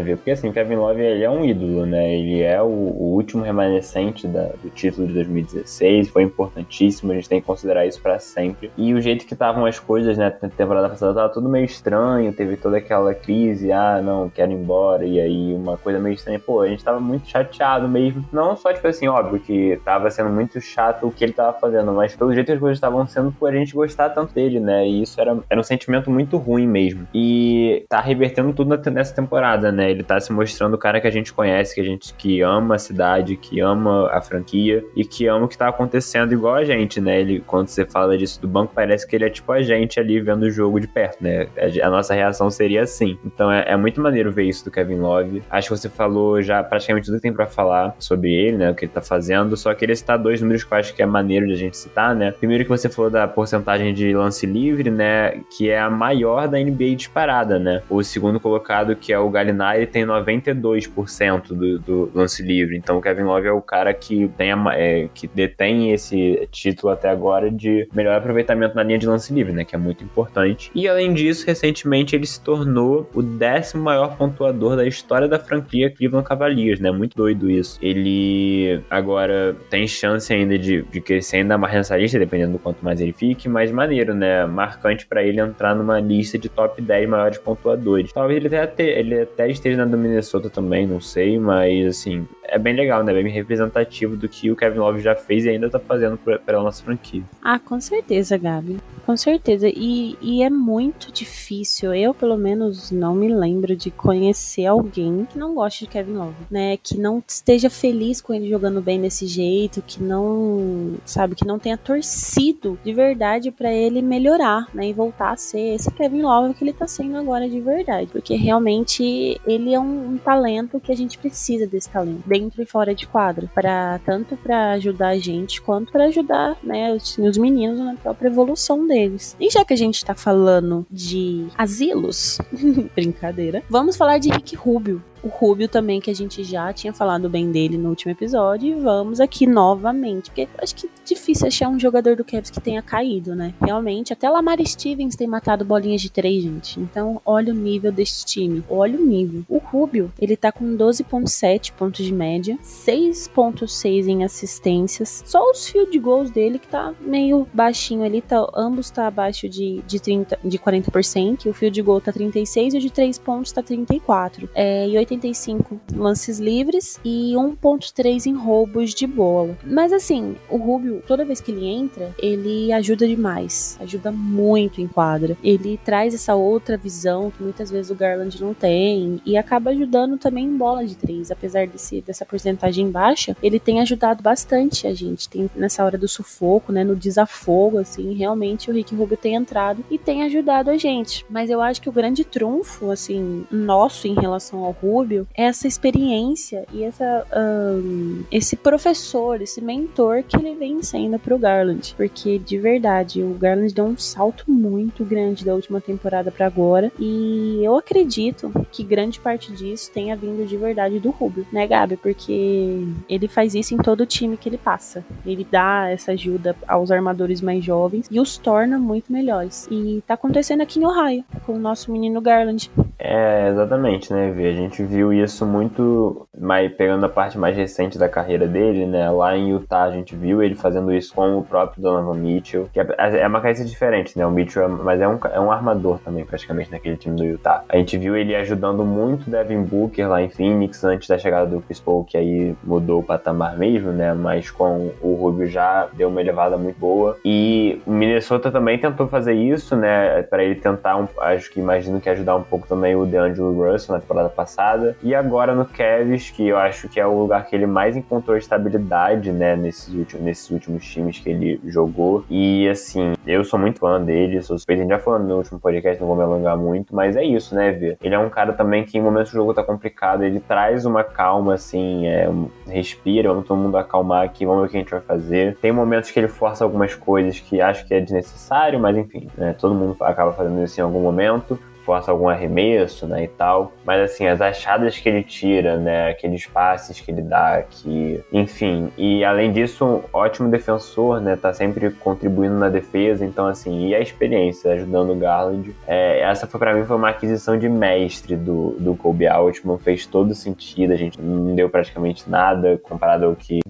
ver? Porque assim, Kevin Love ele é um ídolo, né? Ele é o, o último remanescente da, do título de 2016, foi importantíssimo, a gente tem que considerar isso para sempre. E o jeito que estavam as coisas, né, na temporada passada tava tudo meio estranho, teve toda aquela crise, ah, não, quero ir embora, e aí uma coisa meio estranha, pô, a gente tava muito chateado mesmo. Não só, tipo assim, óbvio que tava sendo muito chato o que ele tava fazendo, mas pelo jeito que as coisas estavam sendo por a gente gostar tanto dele, né? E isso era, era um sentimento muito ruim mesmo. E tá revertendo tudo nessa temporada, né? Ele tá se mostrando o cara que a gente conhece, que a gente que ama a cidade, que ama a franquia e que ama o que tá acontecendo igual a gente, né? Ele, quando você fala disso do banco, parece que ele é tipo a gente ali vendo o jogo de perto, né? A nossa reação seria assim. Então é, é muito maneiro ver isso do Kevin Love. Acho que você falou já praticamente tudo que tem para falar sobre ele, né? O que ele tá fazendo. Só queria citar dois números que eu acho que é maneiro de a gente citar, né? Primeiro que você falou da porcentagem de lance livre, né? Que é a maior da NBA disparada, né? O segundo colocado, que é o Gallinari, tem 92% do, do lance livre. Então o Kevin Love é o cara que tem a, é, que detém esse título até agora de melhor aproveitamento na linha de lance livre, né? Que é muito importante. E além disso, recentemente ele se tornou o décimo maior pontuador da história da franquia Cleveland Cavaliers, né? Muito doido isso. Ele agora tem chance ainda de, de crescer ainda mais nessa lista, dependendo do quanto mais ele fique, mas maneiro, né? Marcante para ele entrar numa lista de top 10 maiores pontuadores. Talvez ele até, ele até esteja na do Minnesota também, não sei, mas assim, é bem legal, né? Bem representativo do que o Kevin Love já fez e ainda tá fazendo pela nossa franquia. Ah, com certeza, Gabi. Com certeza. E, e é muito difícil. Eu, pelo menos, não me lembro de conhecer alguém que não goste de Kevin Love, né? Que não esteja feliz com ele jogando bem desse jeito, que não, sabe, que não tenha torcido de verdade para ele melhorar, né? E voltar a ser esse Kevin Love que ele tá sendo agora de verdade. Porque realmente ele é um, um talento que a gente precisa desse talento. Bem dentro e fora de quadro, para tanto para ajudar a gente quanto para ajudar, né, os, os meninos na própria evolução deles. E já que a gente tá falando de asilos, brincadeira, vamos falar de Rick Rubio, o Rubio também, que a gente já tinha falado bem dele no último episódio, e vamos aqui novamente, porque acho que é difícil achar um jogador do Cavs que tenha caído, né? Realmente, até Lamar Stevens tem matado bolinhas de três, gente. Então, olha o nível desse time, olha o nível. O Rubio, ele tá com 12.7 pontos de média, 6.6 em assistências, só os field goals dele que tá meio baixinho ali, tá, ambos tá abaixo de, de, 30, de 40%, o field goal tá 36 e o de 3 pontos tá 34. É, e 85 lances livres e 1.3 em roubos de bola. Mas assim, o Rubio, toda vez que ele entra, ele ajuda demais, ajuda muito em quadra. Ele traz essa outra visão que muitas vezes o Garland não tem e acaba ajudando também em bola de três, apesar desse, dessa porcentagem baixa, ele tem ajudado bastante a gente. Tem nessa hora do sufoco, né, no desafogo, assim, realmente o Rick Rubio tem entrado e tem ajudado a gente. Mas eu acho que o grande trunfo, assim, nosso em relação ao Rubio Rubio essa experiência e essa, um, esse professor, esse mentor que ele vem sendo pro Garland. Porque, de verdade, o Garland deu um salto muito grande da última temporada para agora. E eu acredito que grande parte disso tenha vindo de verdade do Rubio, né, Gabi? Porque ele faz isso em todo o time que ele passa. Ele dá essa ajuda aos armadores mais jovens e os torna muito melhores. E tá acontecendo aqui em Ohio, com o nosso menino Garland. É, exatamente, né, Vi? A gente viu isso muito, mais, pegando a parte mais recente da carreira dele, né? Lá em Utah a gente viu ele fazendo isso com o próprio Donovan Mitchell, que é, é uma característica diferente, né? O Mitchell, é, mas é um, é um armador também, praticamente, naquele time do Utah. A gente viu ele ajudando muito o Devin Booker lá em Phoenix, antes da chegada do Chris Paul, que aí mudou o patamar mesmo, né? Mas com o Rubio já deu uma elevada muito boa. E o Minnesota também tentou fazer isso, né? Para ele tentar, um, acho que imagino que ajudar um pouco também o DeAngelo Russell na temporada passada temporada. E agora no Cavs, que eu acho que é o lugar que ele mais encontrou estabilidade, né, nesses últimos, nesses últimos times que ele jogou. E assim, eu sou muito fã dele, sou suspeito, a gente já falou no último podcast, não vou me alongar muito, mas é isso, né, Vê? Ele é um cara também que em momentos do jogo tá complicado, ele traz uma calma, assim, é, respira, vamos todo mundo acalmar aqui, vamos ver o que a gente vai fazer. Tem momentos que ele força algumas coisas que acho que é desnecessário, mas enfim, né, todo mundo acaba fazendo isso em algum momento força algum arremesso, né, e tal. Mas assim, as achadas que ele tira, né, aqueles passes que ele dá, que, enfim. E além disso, um ótimo defensor, né, tá sempre contribuindo na defesa. Então assim, e a experiência ajudando o Garland. É, essa foi para mim foi uma aquisição de mestre do, do Kobe Altman, fez todo sentido. A gente não deu praticamente nada comparado ao que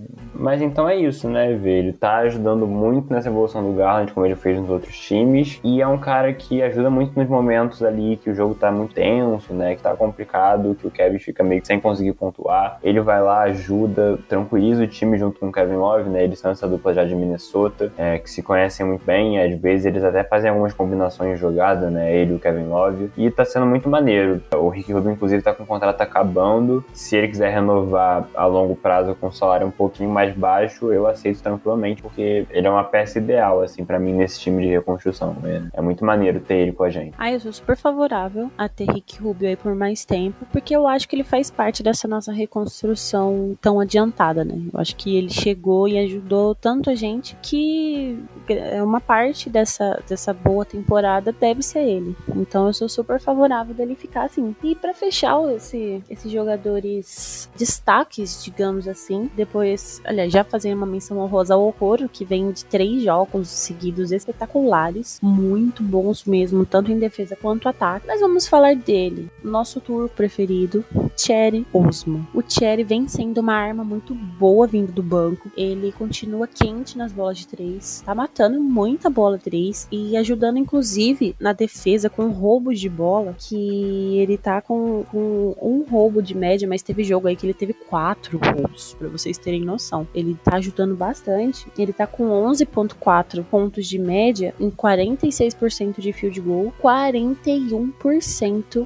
mas então é isso, né, Vê? Ele tá ajudando muito nessa evolução do Garland, como ele fez nos outros times. E é um cara que ajuda muito nos momentos ali que o jogo tá muito tenso, né? Que tá complicado, que o Kevin fica meio que sem conseguir pontuar. Ele vai lá, ajuda, tranquiliza o time junto com o Kevin Love, né? Eles são essa dupla já de Minnesota, é, que se conhecem muito bem. Às vezes eles até fazem algumas combinações de jogada, né? Ele e o Kevin Love. E tá sendo muito maneiro. O Rick Rubin, inclusive, tá com o contrato acabando. Se ele quiser renovar a longo prazo com um salário um pouquinho mais baixo, eu aceito tranquilamente, porque ele é uma peça ideal, assim, para mim, nesse time de reconstrução. É, é, muito maneiro ter ele com a gente. Ah, eu sou super favorável a ter Rick Rubio aí por mais tempo, porque eu acho que ele faz parte dessa nossa reconstrução tão adiantada, né? Eu acho que ele chegou e ajudou tanto a gente que é uma parte dessa, dessa boa temporada deve ser ele. Então eu sou super favorável dele ficar assim. E para fechar esse, esses jogadores destaques, digamos assim, depois, aliás, já fazendo uma menção honrosa ao Okoro, que vem de três jogos seguidos espetaculares, muito bons mesmo, tanto em defesa quanto ataque. Mas vamos falar dele, nosso tour preferido, Cherry Osmo. O Cherry vem sendo uma arma muito boa vindo do banco. Ele continua quente nas bolas de três, tá matando muita bola de três e ajudando inclusive na defesa com roubos de bola, que ele tá com, com um roubo de média, mas teve jogo aí que ele teve quatro roubos, para vocês terem noção. Ele tá ajudando bastante. Ele tá com 11.4 pontos de média em 46% de field goal, 41%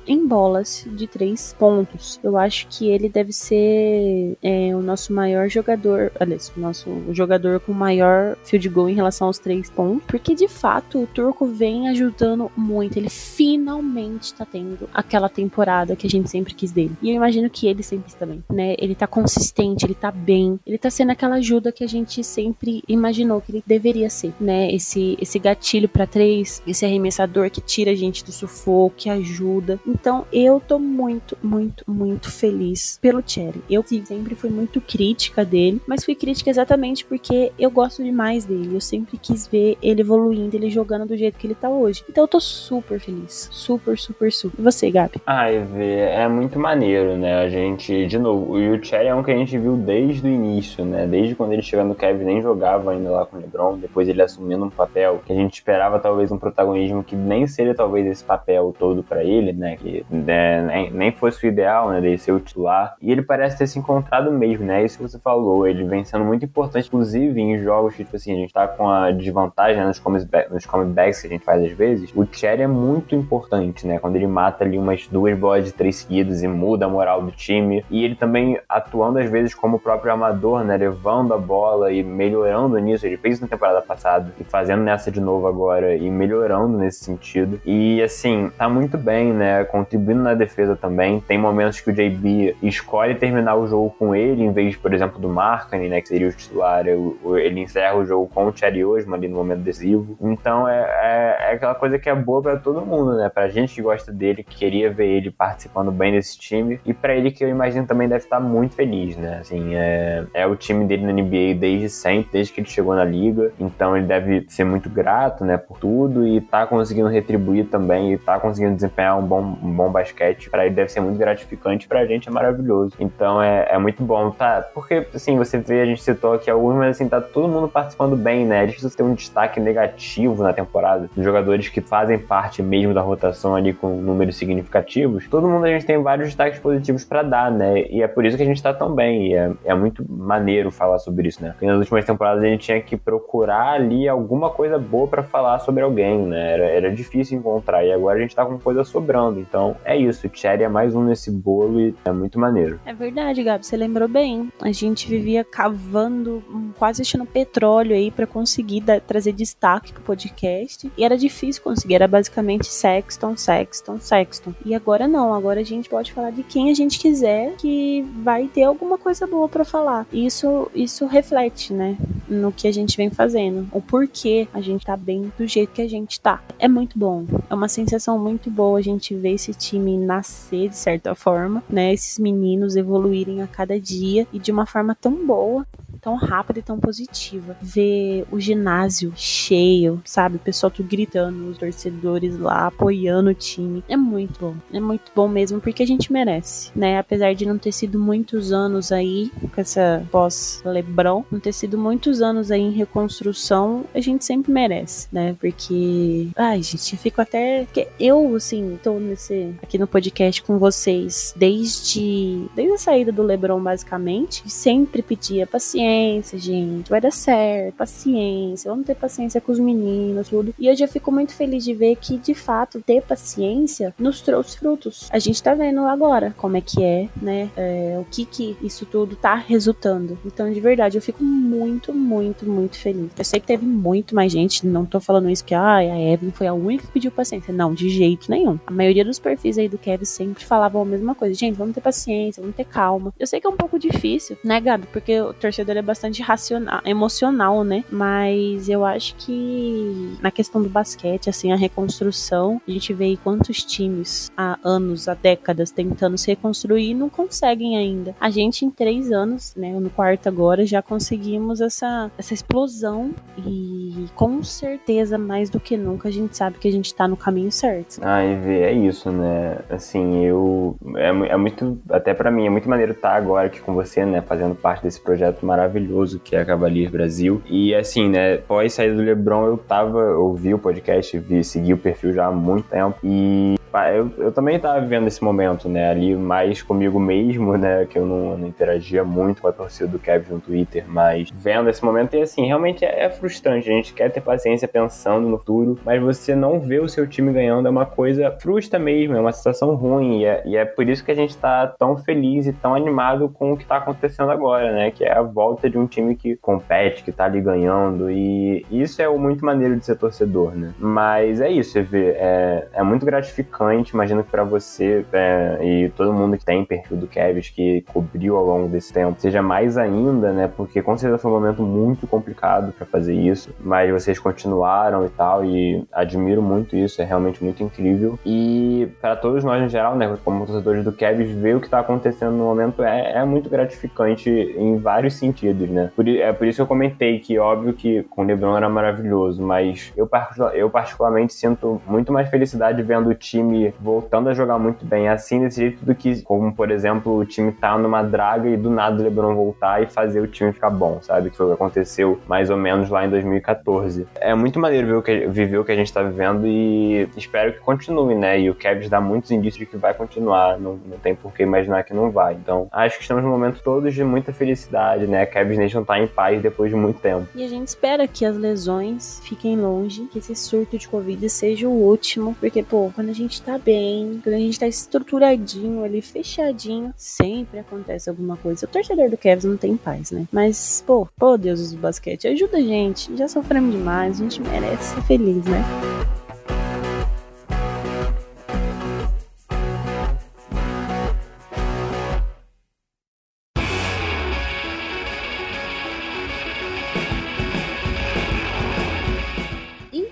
em bolas de 3 pontos. Eu acho que ele deve ser é, o nosso maior jogador, aliás, o nosso jogador com maior field goal em relação aos 3 pontos, porque de fato o Turco vem ajudando muito. Ele finalmente tá tendo aquela temporada que a gente sempre quis dele. E eu imagino que ele sempre também, né? Ele tá consistente, ele tá bem, ele tá sendo aquela ajuda que a gente sempre imaginou que ele deveria ser, né? Esse, esse gatilho para três, esse arremessador que tira a gente do sufoco, que ajuda. Então eu tô muito, muito, muito feliz pelo Cherry. Eu sempre fui muito crítica dele, mas fui crítica exatamente porque eu gosto demais dele. Eu sempre quis ver ele evoluindo, ele jogando do jeito que ele tá hoje. Então eu tô super feliz. Super, super, super. E você, Gabi? Ai, Vê, é muito maneiro, né? A gente, de novo, o Cherry é um que a gente viu desde o início, né? Desde quando ele chegou no Kevin, nem jogava ainda lá com o LeBron. Depois ele assumindo um papel que a gente esperava talvez um protagonismo que nem seria talvez esse papel todo para ele, né? Que né, nem, fosse o ideal, né? Dele ser o titular. E ele parece ter se encontrado mesmo, né? Isso que você falou. Ele vem sendo muito importante, inclusive em jogos tipo assim, a gente tá com a desvantagem né, nos, comebacks, nos comebacks que a gente faz às vezes. O Cherry é muito importante, né? Quando ele mata ali umas duas bolas de três seguidas e muda a moral do time. E ele também atuando às vezes como o próprio amador, né? Levando a bola e melhorando nisso. Ele fez isso na temporada passada e fazendo nessa de novo agora e melhorando nesse sentido. E assim, tá muito bem, né? Contribuindo na defesa também. Tem momentos que o JB escolhe terminar o jogo com ele em vez, por exemplo, do Markkanen, né? Que seria o titular. Ele encerra o jogo com o Cherry Osman ali no momento decisivo. Então é, é, é aquela coisa que é boa para todo mundo, né? Pra gente que gosta dele, que queria ver ele participando bem desse time. E para ele que eu imagino também deve estar muito feliz, né? Assim, é, é o time dele na NBA desde sempre, desde que ele chegou na liga. Então ele deve ser muito grato, né, por tudo e tá conseguindo retribuir também e tá conseguindo desempenhar um bom, um bom basquete. Para ele deve ser muito gratificante, pra gente é maravilhoso. Então é, é muito bom, tá? Porque, assim, você vê, a gente citou aqui alguns, mas assim, tá todo mundo participando bem, né? É difícil ter um destaque negativo na temporada dos jogadores que fazem parte mesmo da rotação ali com números significativos. Todo mundo a gente tem vários destaques positivos para dar, né? E é por isso que a gente tá tão bem. E é, é muito maneiro falar sobre isso, né? Porque nas últimas temporadas a gente tinha que procurar ali alguma coisa boa para falar sobre alguém, né? Era, era difícil encontrar. E agora a gente tá com coisa sobrando. Então é isso. Cherry é mais um nesse bolo e é muito maneiro. É verdade, Gabi. Você lembrou bem. A gente vivia cavando, hum, quase achando petróleo aí para conseguir trazer destaque pro podcast. E era difícil conseguir. Era basicamente Sexton, Sexton, Sexton. E agora não. Agora a gente pode falar de quem a gente quiser que vai ter alguma coisa boa para falar. E isso, isso reflete, né? No que a gente vem fazendo. O porquê a gente tá bem do jeito que a gente tá. É muito bom. É uma sensação muito boa a gente ver esse time nascer de certa forma, né? Esses meninos evoluírem a cada dia e de uma forma tão boa tão rápida e tão positiva. Ver o ginásio cheio, sabe? O pessoal tudo gritando, os torcedores lá apoiando o time. É muito bom. É muito bom mesmo, porque a gente merece, né? Apesar de não ter sido muitos anos aí, com essa pós-Lebron, não ter sido muitos anos aí em reconstrução, a gente sempre merece, né? Porque, ai, gente, eu fico até. Eu, assim, tô nesse. aqui no podcast com vocês desde. desde a saída do Lebron, basicamente, sempre pedia paciência gente, vai dar certo, paciência, vamos ter paciência com os meninos, tudo. E eu já fico muito feliz de ver que, de fato, ter paciência nos trouxe frutos. A gente tá vendo agora como é que é, né? É, o que que isso tudo tá resultando. Então, de verdade, eu fico muito, muito, muito feliz. Eu sei que teve muito mais gente, não tô falando isso que ah, a Evelyn foi a única que pediu paciência. Não, de jeito nenhum. A maioria dos perfis aí do Kevin sempre falavam a mesma coisa. Gente, vamos ter paciência, vamos ter calma. Eu sei que é um pouco difícil, né, Gabi? Porque o torcedor é bastante racional, emocional, né? Mas eu acho que na questão do basquete, assim, a reconstrução, a gente vê aí quantos times há anos, há décadas tentando se reconstruir e não conseguem ainda. A gente em três anos, né? No quarto agora, já conseguimos essa, essa explosão e com certeza, mais do que nunca, a gente sabe que a gente tá no caminho certo. Ah, e é isso, né? Assim, eu. É, é muito. Até para mim, é muito maneiro estar agora aqui com você, né? Fazendo parte desse projeto maravilhoso maravilhoso que é a Cavalier Brasil. E assim, né, pós saída do LeBron, eu tava, eu vi o podcast, vi, segui o perfil já há muito tempo e eu, eu também tava vivendo esse momento, né, ali mais comigo mesmo, né, que eu não, não interagia muito com a torcida do Kevin no Twitter, mas vendo esse momento e assim, realmente é, é frustrante, a gente quer ter paciência pensando no futuro, mas você não vê o seu time ganhando é uma coisa frustra mesmo, é uma situação ruim e é, e é por isso que a gente tá tão feliz e tão animado com o que tá acontecendo agora, né, que é a volta de um time que compete, que tá ali ganhando. E isso é muito maneiro de ser torcedor, né? Mas é isso, você vê, é, é muito gratificante. Imagino que para você é, e todo mundo que tem perfil do Kevin, que cobriu ao longo desse tempo, seja mais ainda, né? Porque com certeza foi um momento muito complicado para fazer isso, mas vocês continuaram e tal, e admiro muito isso, é realmente muito incrível. E para todos nós em geral, né, como torcedores do Kevin, ver o que tá acontecendo no momento é, é muito gratificante em vários sentidos né? Por, é por isso que eu comentei que, óbvio, que com o LeBron era maravilhoso, mas eu, eu particularmente sinto muito mais felicidade vendo o time voltando a jogar muito bem assim, desse jeito, do que, como, por exemplo, o time tá numa draga e do nada o LeBron voltar e fazer o time ficar bom, sabe? Que foi o que aconteceu mais ou menos lá em 2014. É muito maneiro ver o que, viver o que a gente tá vivendo e espero que continue, né? E o Kevs dá muitos indícios de que vai continuar, não, não tem por que imaginar que não vai. Então, acho que estamos num momento todos de muita felicidade, né? Cavs Nation tá em paz depois de muito tempo. E a gente espera que as lesões fiquem longe, que esse surto de Covid seja o último, porque, pô, quando a gente tá bem, quando a gente tá estruturadinho ali, fechadinho, sempre acontece alguma coisa. O torcedor do Cavs não tem paz, né? Mas, pô, pô, Deus do basquete, ajuda a gente. Já sofremos demais, a gente merece ser feliz, né?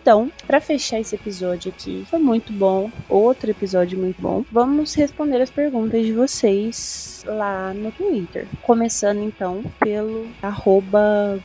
Então, para fechar esse episódio aqui, foi muito bom. Outro episódio muito bom. Vamos responder as perguntas de vocês lá no Twitter. Começando então pelo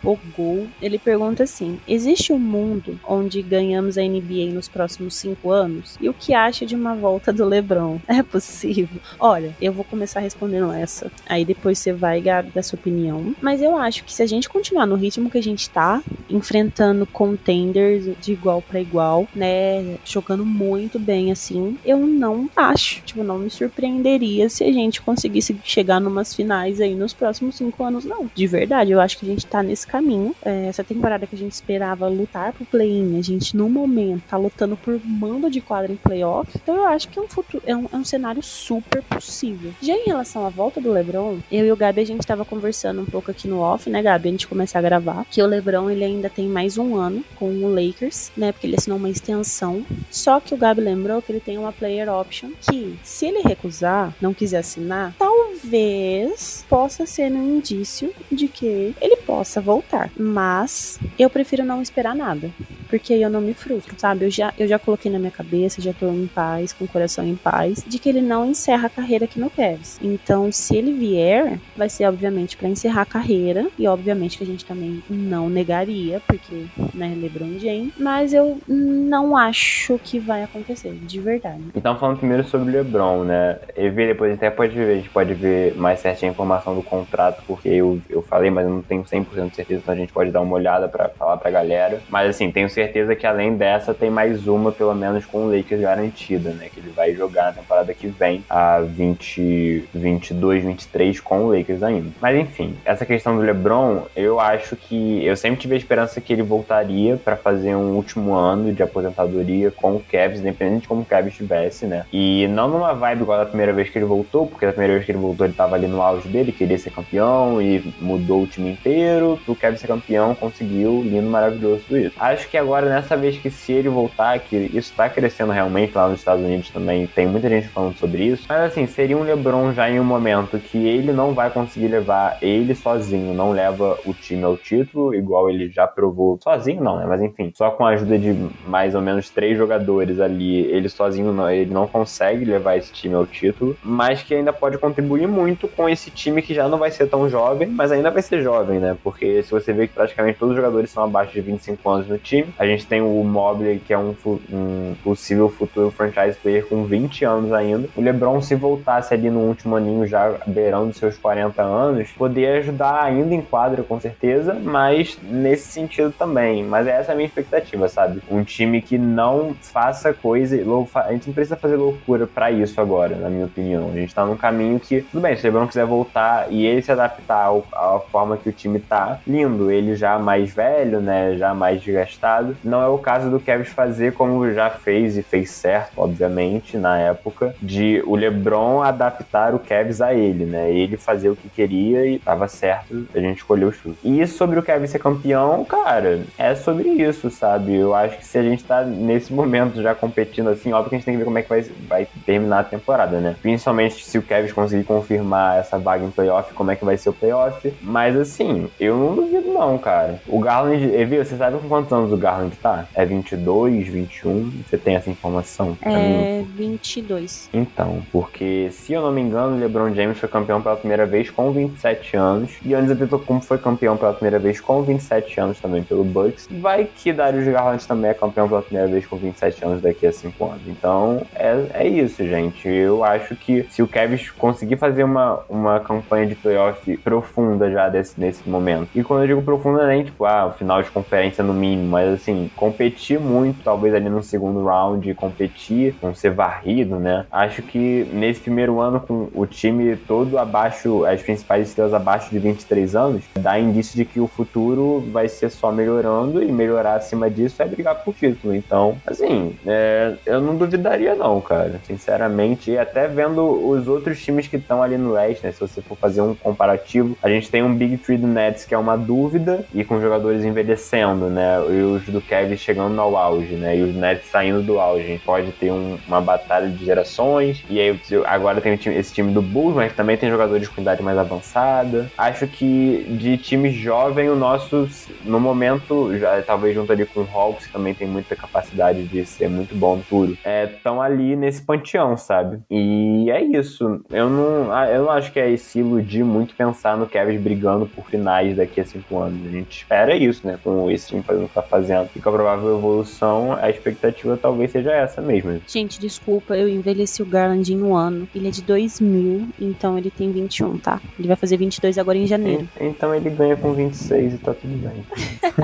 Bogol. Ele pergunta assim: existe um mundo onde ganhamos a NBA nos próximos cinco anos? E o que acha de uma volta do Lebron? É possível? Olha, eu vou começar respondendo essa. Aí depois você vai, Gabi, dar sua opinião. Mas eu acho que se a gente continuar no ritmo que a gente tá, enfrentando contenders de igual para igual, né? Jogando muito bem assim. Eu não acho, tipo, não me surpreenderia se a gente conseguisse chegar numas finais aí nos próximos cinco anos, não. De verdade, eu acho que a gente tá nesse caminho. É, essa temporada que a gente esperava lutar pro play-in, a gente no momento tá lutando por mando de quadra em playoff. Então eu acho que é um futuro, é um, é um cenário super possível. Já em relação à volta do LeBron, eu e o Gabi a gente tava conversando um pouco aqui no off, né, Gabi, a gente começar a gravar, que o LeBron ele ainda tem mais um ano com o Lakers, né, porque ele assinou uma extensão. Só que o Gabi lembrou que ele tem uma player option que, se ele recusar, não quiser assinar, talvez possa ser um indício de que ele possa voltar. Mas eu prefiro não esperar nada porque eu não me frustro, sabe? Eu já, eu já coloquei na minha cabeça, já tô em paz, com o coração em paz, de que ele não encerra a carreira aqui no Cavs. Então, se ele vier, vai ser obviamente para encerrar a carreira, e obviamente que a gente também não negaria, porque, né, LeBron James, mas eu não acho que vai acontecer, de verdade. Então, falando primeiro sobre LeBron, né? E depois até pode ver, a gente pode ver mais certinha a informação do contrato, porque eu, eu falei, mas eu não tenho 100% de certeza, então a gente pode dar uma olhada para falar pra galera. Mas assim, tenho certeza que além dessa tem mais uma, pelo menos com o Lakers garantida, né? Que ele vai jogar na temporada que vem, a 20, 22, 23 com o Lakers ainda. Mas enfim, essa questão do LeBron, eu acho que eu sempre tive a esperança que ele voltaria para fazer um último ano de aposentadoria com o Cavs, independente de como o Cavs estivesse, né? E não numa vibe igual da primeira vez que ele voltou, porque da primeira vez que ele voltou ele tava ali no auge dele, queria ser campeão e mudou o time inteiro. Pro Cavs ser campeão, conseguiu, lindo, maravilhoso tudo isso. Acho que agora, nessa vez que se ele voltar, que isso tá crescendo realmente lá nos Estados Unidos também, tem muita gente falando sobre isso. Mas assim, seria um LeBron já em um momento que ele não vai conseguir levar ele sozinho, não leva o time ao título, igual ele já provou. Sozinho não, né? Mas enfim, só com a ajuda de mais ou menos três jogadores ali, ele sozinho não, ele não consegue levar esse time ao título, mas que ainda pode contribuir muito com esse time que já não vai ser tão jovem, mas ainda vai ser jovem, né? Porque se você vê que praticamente todos os jogadores são abaixo de 25 anos no time, a gente tem o Mobley, que é um, um possível futuro franchise player com 20 anos ainda. O LeBron, se voltasse ali no último aninho, já beirando seus 40 anos, poderia ajudar ainda em quadra, com certeza, mas nesse sentido também. Mas essa é a minha expectativa, sabe? Um time que não faça coisa. A gente não precisa fazer loucura para isso agora, na minha opinião. A gente tá num caminho que, tudo bem, se o LeBron quiser voltar e ele se adaptar à forma que o time tá, lindo. Ele já mais velho, né? Já mais desgastado não é o caso do Kevin fazer como já fez e fez certo, obviamente, na época, de o LeBron adaptar o Kevin a ele, né? Ele fazer o que queria e tava certo, a gente escolheu o chute. E sobre o Kevin ser campeão, cara, é sobre isso, sabe? Eu acho que se a gente tá nesse momento já competindo assim, óbvio que a gente tem que ver como é que vai, vai terminar a temporada, né? Principalmente se o Kevin conseguir confirmar essa vaga em playoff, como é que vai ser o playoff. Mas assim, eu não duvido não, cara. O Garland, viu? Você sabe com quantos anos o Garland Garland tá? É 22, 21? Você tem essa informação? É mim? 22. Então, porque se eu não me engano, LeBron James foi campeão pela primeira vez com 27 anos. E Giannis Antetokounmpo foi campeão pela primeira vez com 27 anos também pelo Bucks. Vai que Darius Garland também é campeão pela primeira vez com 27 anos daqui a 5 anos. Então, é, é isso, gente. Eu acho que se o Kevin conseguir fazer uma, uma campanha de playoff profunda já desse, nesse momento, e quando eu digo profunda, nem tipo, ah, final de conferência no mínimo, mas assim, assim, competir muito, talvez ali no segundo round, competir, não ser varrido, né? Acho que nesse primeiro ano, com o time todo abaixo, as principais estrelas abaixo de 23 anos, dá indício de que o futuro vai ser só melhorando e melhorar acima disso é brigar por título. Então, assim, é, eu não duvidaria, não, cara. Sinceramente, e até vendo os outros times que estão ali no leste, né? Se você for fazer um comparativo, a gente tem um Big Three do Nets que é uma dúvida e com jogadores envelhecendo, né? E os do Kevin chegando ao auge, né? E os Nets saindo do auge. A gente pode ter um, uma batalha de gerações. E aí agora tem esse time do Bulls, mas também tem jogadores com idade mais avançada. Acho que de time jovem, o nosso, no momento, já, talvez junto ali com o Hawks, que também tem muita capacidade de ser muito bom no puro, estão é, ali nesse panteão, sabe? E é isso. Eu não. eu não acho que é se iludir muito pensar no Kevin brigando por finais daqui a cinco anos. A gente espera isso, né? Com esse time fazendo o que tá fazendo. E com a provável evolução, a expectativa talvez seja essa mesmo. Gente, desculpa, eu envelheci o Garland em um ano. Ele é de 2000, então ele tem 21, tá? Ele vai fazer 22 agora em janeiro. Então ele ganha com 26 e tá tudo bem.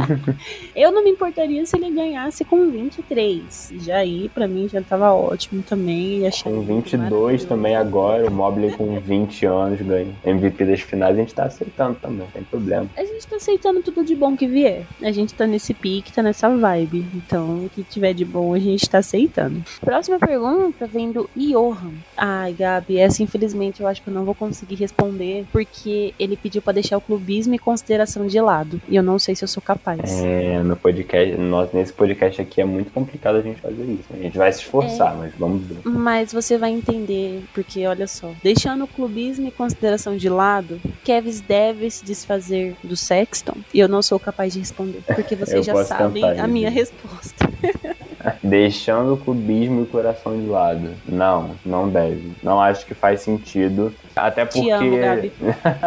eu não me importaria se ele ganhasse com 23. Já aí, pra mim, já tava ótimo também. Com 22 também agora, o Mobley com 20 anos ganha MVP das finais, a gente tá aceitando também, não tem problema. A gente tá aceitando tudo de bom que vier. A gente tá nesse pique, tá nessa vibe. Então, o que tiver de bom, a gente tá aceitando. Próxima pergunta vem do Johan. Ai, Gabi, essa infelizmente eu acho que eu não vou conseguir responder, porque ele pediu para deixar o clubismo e consideração de lado. E eu não sei se eu sou capaz. É, no podcast, nesse podcast aqui é muito complicado a gente fazer isso. A gente vai se esforçar, é, mas vamos ver. Mas você vai entender, porque olha só, deixando o clubismo e consideração de lado, Kevs deve se desfazer do Sexton? E eu não sou capaz de responder, porque vocês já a minha resposta. Deixando o clubismo e o coração de lado. Não, não deve. Não acho que faz sentido. Até porque. Te amo, Gabi.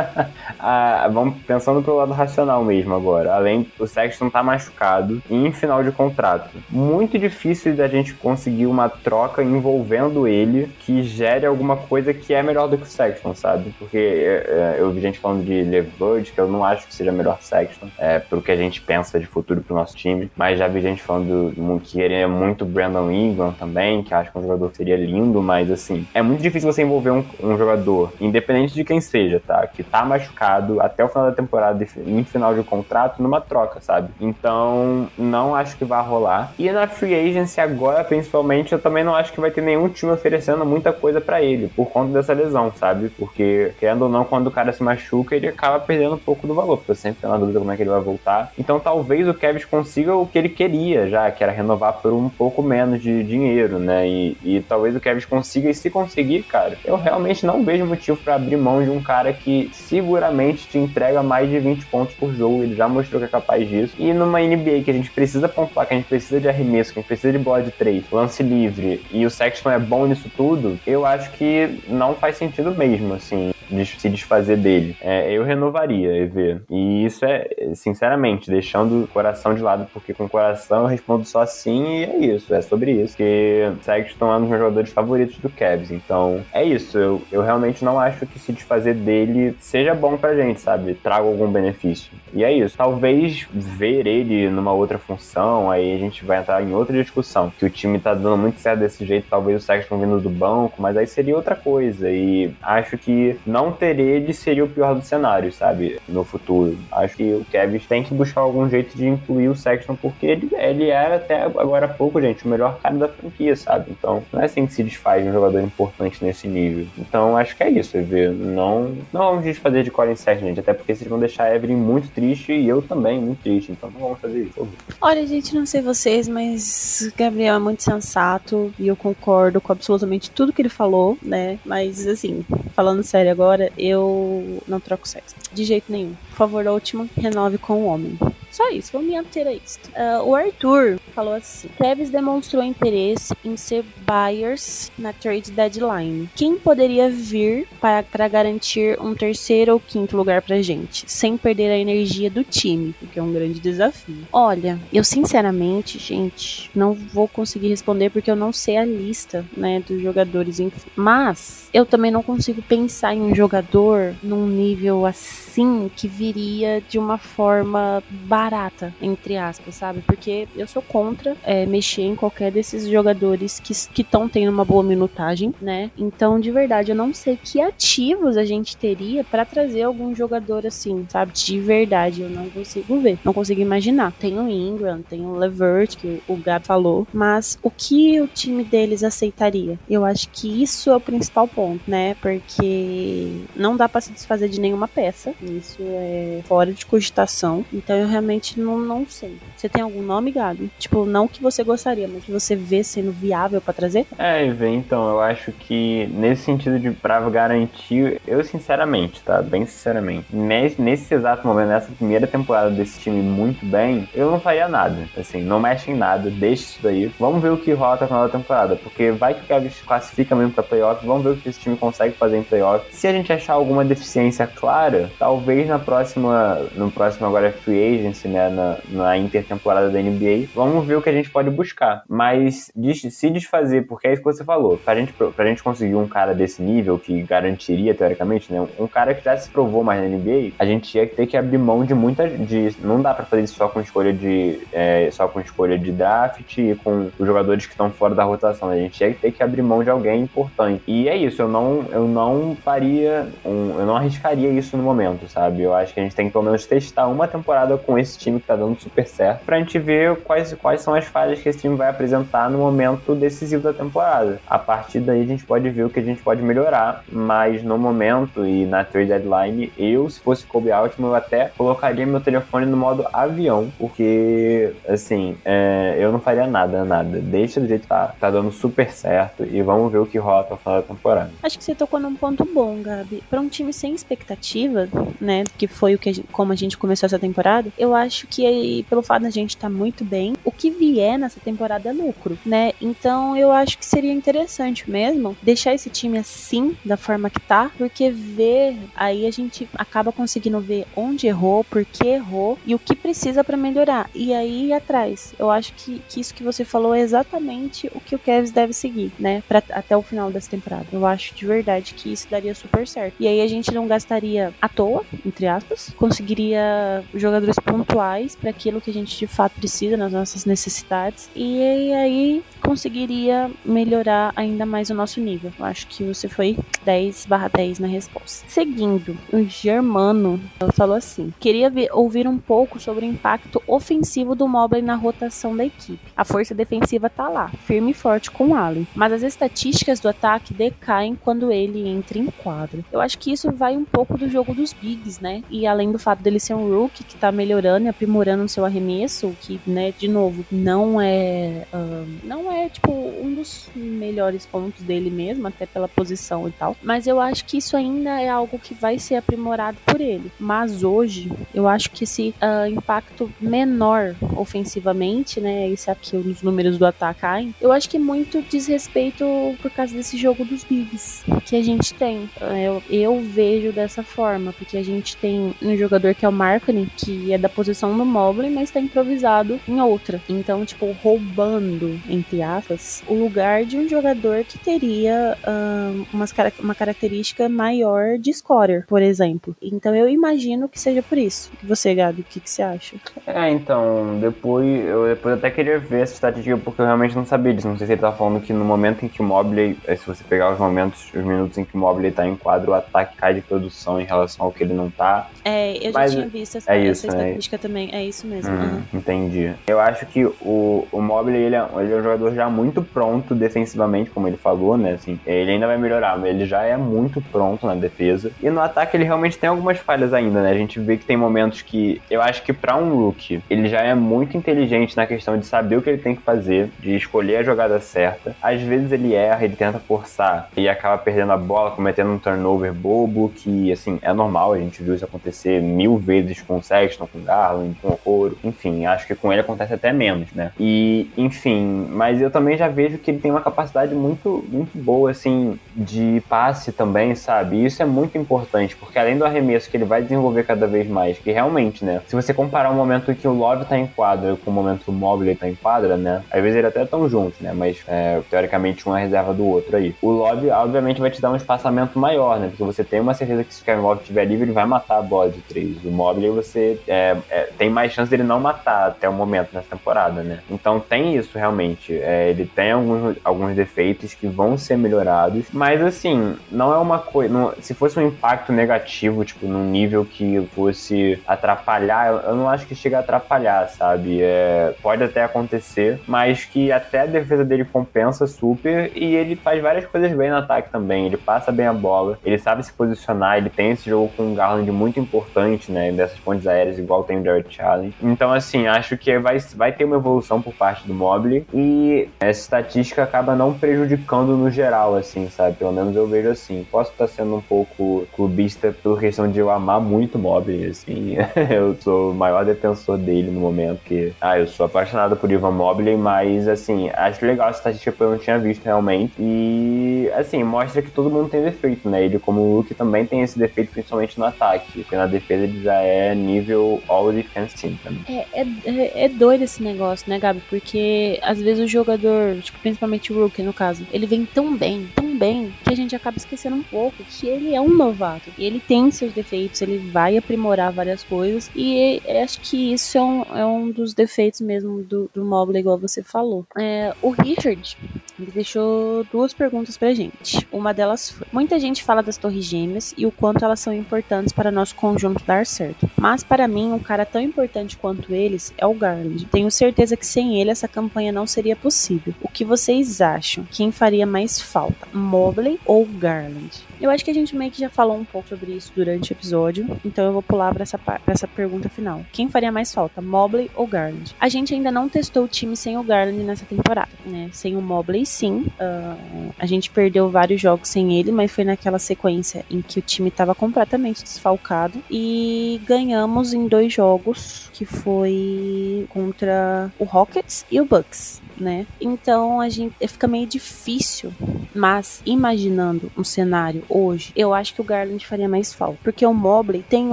ah, vamos pensando pelo lado racional mesmo agora. Além, o Sexton tá machucado e em final de contrato. Muito difícil da gente conseguir uma troca envolvendo ele que gere alguma coisa que é melhor do que o Sexton, sabe? Porque é, é eu vi gente falando de Levert, que eu não acho que seja melhor Sexton, é, pro que a gente pensa de futuro pro nosso time. Mas já vi gente falando que muito Brandon Ingram também, que acho que um jogador seria lindo, mas assim, é muito difícil você envolver um, um jogador independente de quem seja, tá? Que tá machucado até o final da temporada, em final de contrato, numa troca, sabe? Então, não acho que vai rolar. E na free agency agora, principalmente, eu também não acho que vai ter nenhum time oferecendo muita coisa para ele, por conta dessa lesão, sabe? Porque, querendo ou não, quando o cara se machuca, ele acaba perdendo um pouco do valor, porque eu sempre tenho na dúvida como é que ele vai voltar. Então, talvez o Kevin consiga o que ele queria já, que era renovar por um pouco menos de dinheiro, né? E, e talvez o Kevin consiga, e se conseguir, cara, eu realmente não vejo motivo para abrir mão de um cara que seguramente te entrega mais de 20 pontos por jogo. Ele já mostrou que é capaz disso. E numa NBA que a gente precisa pontuar, que a gente precisa de arremesso, que a gente precisa de bola de três, lance livre, e o Sexton é bom nisso tudo, eu acho que não faz sentido mesmo, assim se desfazer dele. É, eu renovaria, EV. E isso é, sinceramente, deixando o coração de lado, porque com o coração eu respondo só sim e é isso, é sobre isso. Porque Sexton é um dos meus jogadores favoritos do Cavs. Então, é isso. Eu, eu realmente não acho que se desfazer dele seja bom pra gente, sabe? Traga algum benefício. E é isso. Talvez ver ele numa outra função, aí a gente vai entrar em outra discussão. Que o time tá dando muito certo desse jeito, talvez o Sexton vindo do banco, mas aí seria outra coisa. E acho que não ter ele seria o pior dos cenários, sabe? No futuro. Acho que o Kevin tem que buscar algum jeito de incluir o Sexton, porque ele, ele era até agora há pouco, gente, o melhor cara da franquia, sabe? Então, não é assim que se desfaz um jogador importante nesse nível. Então, acho que é isso, EV. Não, não vamos desfazer de Colin Sexton, gente, até porque vocês vão deixar a Evelyn muito triste e eu também muito triste. Então, não vamos fazer isso. Olha, gente, não sei vocês, mas Gabriel é muito sensato e eu concordo com absolutamente tudo que ele falou, né? Mas, assim, falando sério agora, eu não troco sexo. De jeito nenhum. Por favor, último, renove com o homem. Só isso, vou me ater a isso. Uh, o Arthur falou assim: Kevs demonstrou interesse em ser buyers na trade deadline. Quem poderia vir para, para garantir um terceiro ou quinto lugar pra gente, sem perder a energia do time, o que é um grande desafio? Olha, eu sinceramente, gente, não vou conseguir responder porque eu não sei a lista, né, dos jogadores. Mas eu também não consigo pensar em um jogador num nível assim que viria de uma forma barata, entre aspas, sabe? Porque eu sou contra é, mexer em qualquer desses jogadores que estão tendo uma boa minutagem, né? Então, de verdade, eu não sei que ativos a gente teria para trazer algum jogador assim, sabe? De verdade, eu não consigo ver, não consigo imaginar. Tem o Ingram, tem o Levert, que o Gab falou, mas o que o time deles aceitaria? Eu acho que isso é o principal ponto, né? Porque não dá para se desfazer de nenhuma peça, Isso é fora de cogitação. Então eu realmente não, não sei. Você tem algum nome, Gabi? Tipo, não que você gostaria, mas que você vê sendo viável para trazer? É, Ivê, então, eu acho que nesse sentido de pra garantir, eu sinceramente, tá? Bem sinceramente, nesse, nesse exato momento, nessa primeira temporada desse time muito bem, eu não faria nada. Assim, não mexe em nada, deixa isso daí. Vamos ver o que rola até a final da temporada, porque vai que o Cavs classifica mesmo pra playoff, vamos ver o que esse time consegue fazer em playoff. Se a gente achar alguma deficiência clara, talvez na próxima, no próximo agora free agency, né, na, na intertemporada da NBA, vamos ver o que a gente pode buscar. Mas se desfazer, porque é isso que você falou, pra gente, pra gente conseguir um cara desse nível, que garantiria, teoricamente, né, um cara que já se provou mais na NBA, a gente ia ter que abrir mão de muita, de, não dá para fazer isso só com escolha de, é, só com escolha de draft e com os jogadores que estão fora da rotação, a gente ia ter que abrir mão de alguém importante. E é isso, eu não, eu não faria, um, eu não arriscaria isso no momento, sabe? Eu acho que a gente tem que pelo menos testar uma temporada com esse time que tá dando super certo, pra gente ver quais, quais são as falhas que esse time vai apresentar no momento decisivo da temporada. A partir daí a gente pode ver o que a gente pode melhorar, mas no momento e na trade deadline, eu, se fosse Kobe Altman, eu até colocaria meu telefone no modo avião, porque, assim, é, eu não faria nada, nada. Deixa do jeito que tá, tá dando super certo e vamos ver o que rola até o final da temporada. Acho que você tocou num ponto bom, Gabi. Pra um time sem expectativa, né, que foi o que a gente, como a gente começou essa temporada, eu acho que pelo fato da gente estar tá muito bem, o que vier nessa temporada é lucro, né? Então eu acho que seria interessante mesmo deixar esse time assim, da forma que tá, porque ver, aí a gente acaba conseguindo ver onde errou, por que errou e o que precisa para melhorar. E aí ir atrás. Eu acho que, que isso que você falou é exatamente o que o Kevs deve seguir, né? Pra, até o final dessa temporada. Eu acho de verdade que isso daria super certo. E aí a gente não gastaria à toa, entre aspas, conseguiria jogadores pontuais para aquilo que a gente de fato precisa nas nossas necessidades. E aí conseguiria melhorar ainda mais o nosso nível. Eu acho que você foi 10 barra 10 na resposta. Seguindo, o Germano falou assim: queria ver, ouvir um pouco sobre o impacto ofensivo do Mobley na rotação da equipe. A força defensiva tá lá, firme e forte com o Allen, mas as estatísticas do ataque decaem quando ele entra em quadro. Eu acho que isso vai um pouco do jogo dos bigs, né? E além do fato dele ser um rookie que tá melhorando e aprimorando o seu arremesso, que, né, de novo, não é. Uh, não é, tipo, um dos melhores pontos dele mesmo, até pela posição e tal. Mas eu acho que isso ainda é algo que vai ser aprimorado por ele. Mas hoje, eu acho que esse uh, impacto menor ofensivamente, né? Esse aqui, os números do ataque caem, eu acho que muito diz respeito por causa desse jogo dos bigs que a gente tem. Eu, eu vejo dessa forma, porque a gente tem um jogador que é o Markkinen, que é da posição do Mobley, mas tá improvisado em outra. Então, tipo, roubando, entre aspas, o lugar de um jogador que teria um, umas, uma característica maior de scorer, por exemplo. Então eu imagino que seja por isso. Você, Gabi, o que, que você acha? É, então, depois eu depois até queria ver essa estatística porque eu realmente não sabia disso. Não sei se ele tá falando que no momento em que o Mobley, eh, se você pegar os momentos, os minutos em que o Mobley tá em quadro, o ataque cai de produção em relação ao que ele não tá. É, eu já Mas tinha visto essa, é isso, essa né? estatística também. É isso mesmo. Hum, uhum. Entendi. Eu acho que o, o Mobley, ele é, ele é um jogador já muito pronto defensivamente, como ele falou, né? Assim, ele ainda vai melhorar, mas ele já é muito pronto na defesa. E no ataque ele realmente tem algumas falhas ainda, né? A gente vê que tem momentos que eu acho que para um rookie, ele já é muito inteligente na questão de saber o que ele tem que fazer, de escolher a jogada certa. Às vezes ele erra, ele tenta forçar e acaba perdendo a bola, cometendo um turnover bobo, que assim, é normal, a gente viu isso acontecer mil vezes com o Sexton, com o Garland, com o Ouro. Enfim, acho que com ele acontece até menos, né? E, enfim, mas eu também já vejo que ele tem uma capacidade muito, muito boa, assim, de passe também, sabe? E isso é muito importante, porque além do arremesso que ele vai desenvolver cada vez mais, que realmente, né? Se você comparar o momento que o Love tá em quadra com o momento que o Mobley tá em quadra, né? Às vezes eles até estão juntos, né? Mas é, teoricamente um é reserva do outro aí. O Love, obviamente, vai te dar um espaçamento maior, né? Porque você tem uma certeza que se o Kevin Love estiver livre, ele vai matar a bola de três. O Mobley, você é, é, tem mais chance dele não matar até o momento nessa temporada, né? Então tem isso realmente. É, ele tem alguns, alguns defeitos que vão ser melhorados, mas assim, não é uma coisa. Se fosse um impacto negativo, tipo, num nível que fosse atrapalhar, eu, eu não acho que chega a atrapalhar, sabe? É, pode até acontecer, mas que até a defesa dele compensa super e ele faz várias coisas bem no ataque também. Ele passa bem a bola, ele sabe se posicionar, ele tem esse jogo com Garland muito importante, né? Dessas pontes aéreas, igual tem o Jared Allen. Então, assim, acho que vai, vai ter uma evolução por parte do Mobley e essa estatística acaba não prejudicando no geral, assim, sabe? Pelo menos eu vejo assim. Posso estar sendo um pouco clubista pela questão de eu amar muito o Mobley, assim. eu sou o maior defensor dele no momento, que, ah, eu sou apaixonado por Ivan Mobley, mas, assim, acho legal essa estatística que eu não tinha visto realmente. E, assim, mostra que todo mundo tem defeito, né? Ele, como o Luke, também tem esse defeito, principalmente no ataque, porque na defesa ele já é nível All Defense Team também. É, é, é, é doido esse negócio, né, Gabi? Porque às vezes o jogador, tipo, principalmente o Rookie no caso, ele vem tão bem, tão bem, que a gente acaba esquecendo um pouco que ele é um novato. Ele tem seus defeitos, ele vai aprimorar várias coisas. E acho que isso é um, é um dos defeitos mesmo do, do Mobley, igual você falou. É, o Richard, ele deixou duas perguntas pra gente. Uma delas foi: muita gente fala das torres gêmeas e o quanto elas são importantes para nosso conjunto dar certo. Mas para mim, um cara tão importante quanto eles é o Garland. Tenho certeza que sem ele essa campanha não seria possível. O que vocês acham? Quem faria mais falta? Mobley ou Garland? Eu acho que a gente meio que já falou um pouco sobre isso durante o episódio, então eu vou pular para essa, essa pergunta final. Quem faria mais falta, Mobley ou Garland? A gente ainda não testou o time sem o Garland nessa temporada, né? Sem o Mobley, sim. Uh, a gente perdeu vários jogos sem ele, mas foi naquela sequência em que o time estava completamente desfalcado e ganhamos em dois jogos, que foi contra o Rockets e o Bucks né? Então a gente fica meio difícil, mas imaginando um cenário hoje, eu acho que o Garland faria mais falta, porque o Mobley tem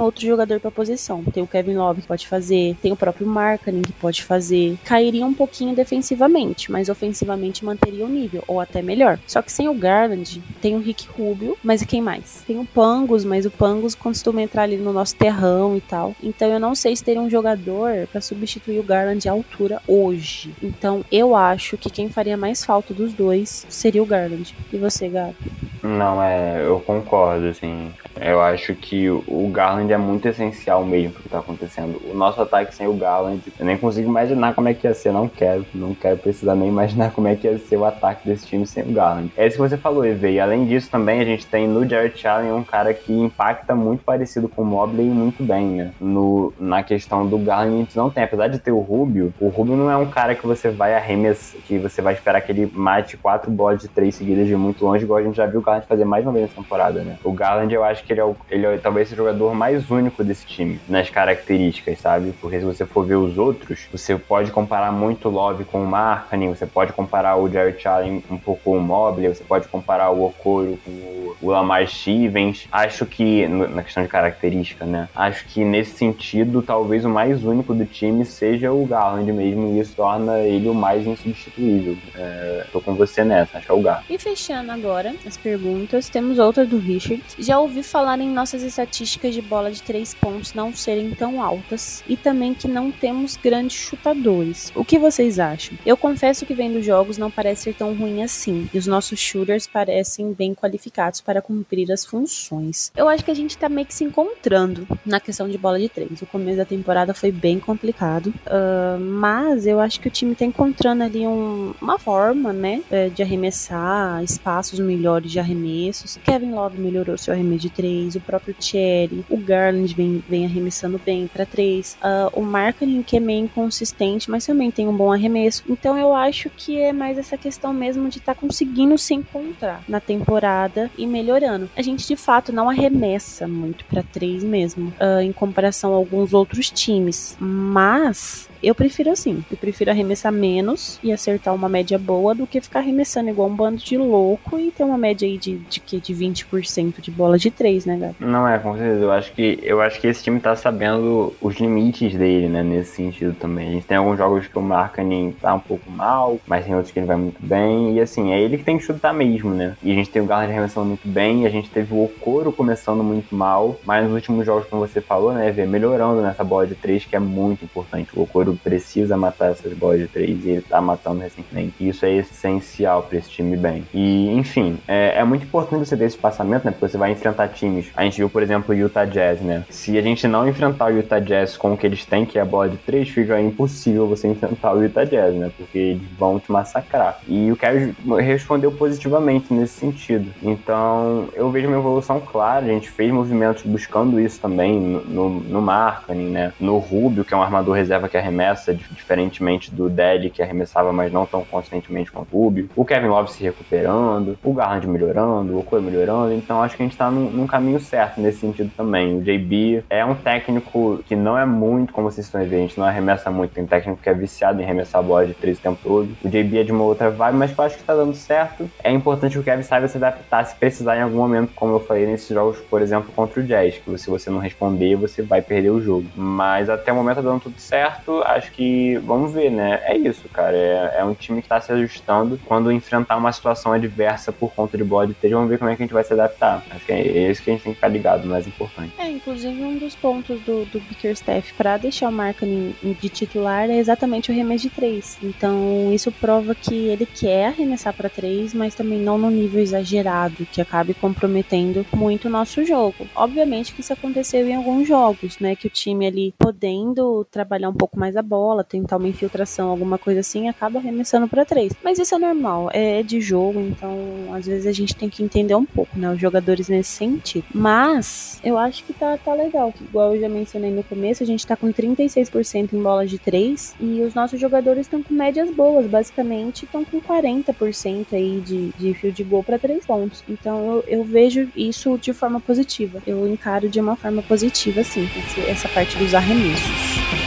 outro jogador para posição, tem o Kevin Love que pode fazer, tem o próprio Markkanen que pode fazer, cairia um pouquinho defensivamente, mas ofensivamente manteria o nível ou até melhor. Só que sem o Garland, tem o Rick Rubio, mas quem mais? Tem o Pangos, mas o Pangos costuma entrar ali no nosso terrão e tal. Então eu não sei se teria um jogador para substituir o Garland à altura hoje. Então eu acho que quem faria mais falta dos dois seria o Garland. E você, Gabi? Não, é, eu concordo, assim. Eu acho que o Garland é muito essencial mesmo pro que tá acontecendo. O nosso ataque sem o Garland, eu nem consigo imaginar como é que ia ser, não quero, não quero precisar nem imaginar como é que ia ser o ataque desse time sem o Garland. É isso que você falou, Eve. E além disso, também a gente tem no Jared Allen um cara que impacta muito parecido com o Mobley muito bem, né? No, na questão do Garland, a gente não tem. Apesar de ter o Rubio, o Rubio não é um cara que você vai arremessar, que você vai esperar que ele mate quatro bolas de três seguidas de muito longe, igual a gente já viu o Garland fazer mais uma vez nessa temporada, né? O Garland, eu acho que ele é, o, ele é talvez o jogador mais único desse time, nas características, sabe? Porque se você for ver os outros, você pode comparar muito o Love com o Markkanen, você pode comparar o Jared Allen um pouco com o Mobley, você pode comparar o Okoro com o, o Lamar Stevens. Acho que, na questão de característica, né? Acho que nesse sentido, talvez o mais único do time seja o Garland mesmo, e isso torna ele o mais insubstituível. É, tô com você nessa, acho que é o Garland. E fechando agora as perguntas, temos outra do Richard. Já ouvi falar em nossas estatísticas de bola de três pontos não serem tão altas e também que não temos grandes chutadores. O que vocês acham? Eu confesso que vendo jogos não parece ser tão ruim assim e os nossos shooters parecem bem qualificados para cumprir as funções. Eu acho que a gente tá meio que se encontrando na questão de bola de três. O começo da temporada foi bem complicado, uh, mas eu acho que o time tá encontrando ali um, uma forma, né, é, de arremessar espaços melhores de arremessos. Kevin Love melhorou seu arremesso de três, o próprio Cherry, o Garland vem, vem arremessando bem para três, uh, o Marketing que é meio inconsistente, mas também tem um bom arremesso. Então eu acho que é mais essa questão mesmo de estar tá conseguindo se encontrar na temporada e melhorando. A gente de fato não arremessa muito para três mesmo, uh, em comparação a alguns outros times, mas eu prefiro assim. Eu prefiro arremessar menos e acertar uma média boa do que ficar arremessando igual um bando de louco e ter uma média aí de, de, de, de 20% de bola de 3, né, Gabi? Não é, com certeza. Eu acho que eu acho que esse time tá sabendo os limites dele, né, nesse sentido também. A gente tem alguns jogos que o Markkanen tá um pouco mal, mas tem outros que ele vai muito bem. E assim, é ele que tem que chutar mesmo, né? E a gente tem o Garland arremessando muito bem, a gente teve o Okoro começando muito mal, mas nos últimos jogos, como você falou, né, ver melhorando nessa bola de 3, que é muito importante. O Okoro precisa matar essas bolas de três e ele tá matando recentemente. E isso é essencial para esse time bem. E, enfim, é, é, muito importante você ter esse espaçamento, né? Porque você vai enfrentar times. A gente viu, por exemplo, o Utah Jazz, né? Se a gente não enfrentar o Utah Jazz com o que eles têm, que é a bola de três, fica impossível você enfrentar o Utah Jazz, né? Porque eles vão te massacrar. E o Kevin respondeu positivamente nesse sentido. Então, eu vejo uma evolução clara. A gente fez movimentos buscando isso também no, no, no marketing, né? No Rubio, que é um armador reserva que arremessa, diferentemente do Deli, que arremessava, mas não tão constantemente quanto o Rubio. O Kevin Love se recuperando, o Garland melhorando, o Koe melhorando. Então, acho que a gente tá num, num caminho certo nesse sentido também. O JB é um técnico que não é muito, como vocês estão vendo, a gente não arremessa muito. Tem técnico que é viciado em arremessar a bola de três o tempo todo. O JB é de uma outra vibe, mas que eu acho que tá dando certo. É importante que o Kevin saiba se adaptar se precisar em algum momento, como eu falei nesses jogos, por exemplo, contra o Jazz, que se você não responder, você vai perder o jogo. Mas até o momento tá dando tudo certo. Acho que vamos ver, né? É isso, cara. É, é um time que tá se ajustando. Quando enfrentar uma situação adversa por conta de bola de três, vamos ver como é que a gente vai se adaptar. Acho que é isso que a gente tem que ficar ligado, mais importante. É, inclusive um dos pontos do, do Bickerstaff para deixar o Markkanen de titular é exatamente o remédio de três. Então isso prova que ele quer arremessar para três, mas também não no nível exagerado, que acabe comprometendo muito o nosso jogo. Obviamente que isso aconteceu em alguns jogos, né? Que o time ali podendo trabalhar um pouco mais a bola, tentar uma infiltração, alguma coisa assim, acaba arremessando para três. Mas isso é normal, é de jogo, então às vezes a gente tem que entender um pouco, né? Os jogadores nesse sentido. Mas eu acho que tá, tá legal, que igual eu já mencionei no começo, a gente tá com 36% em bolas de três e os nossos jogadores estão com médias boas, basicamente estão com 40% aí de, de field goal para três pontos. Então eu, eu vejo isso de forma positiva. Eu encaro de uma forma positiva, sim, essa parte dos arremessos.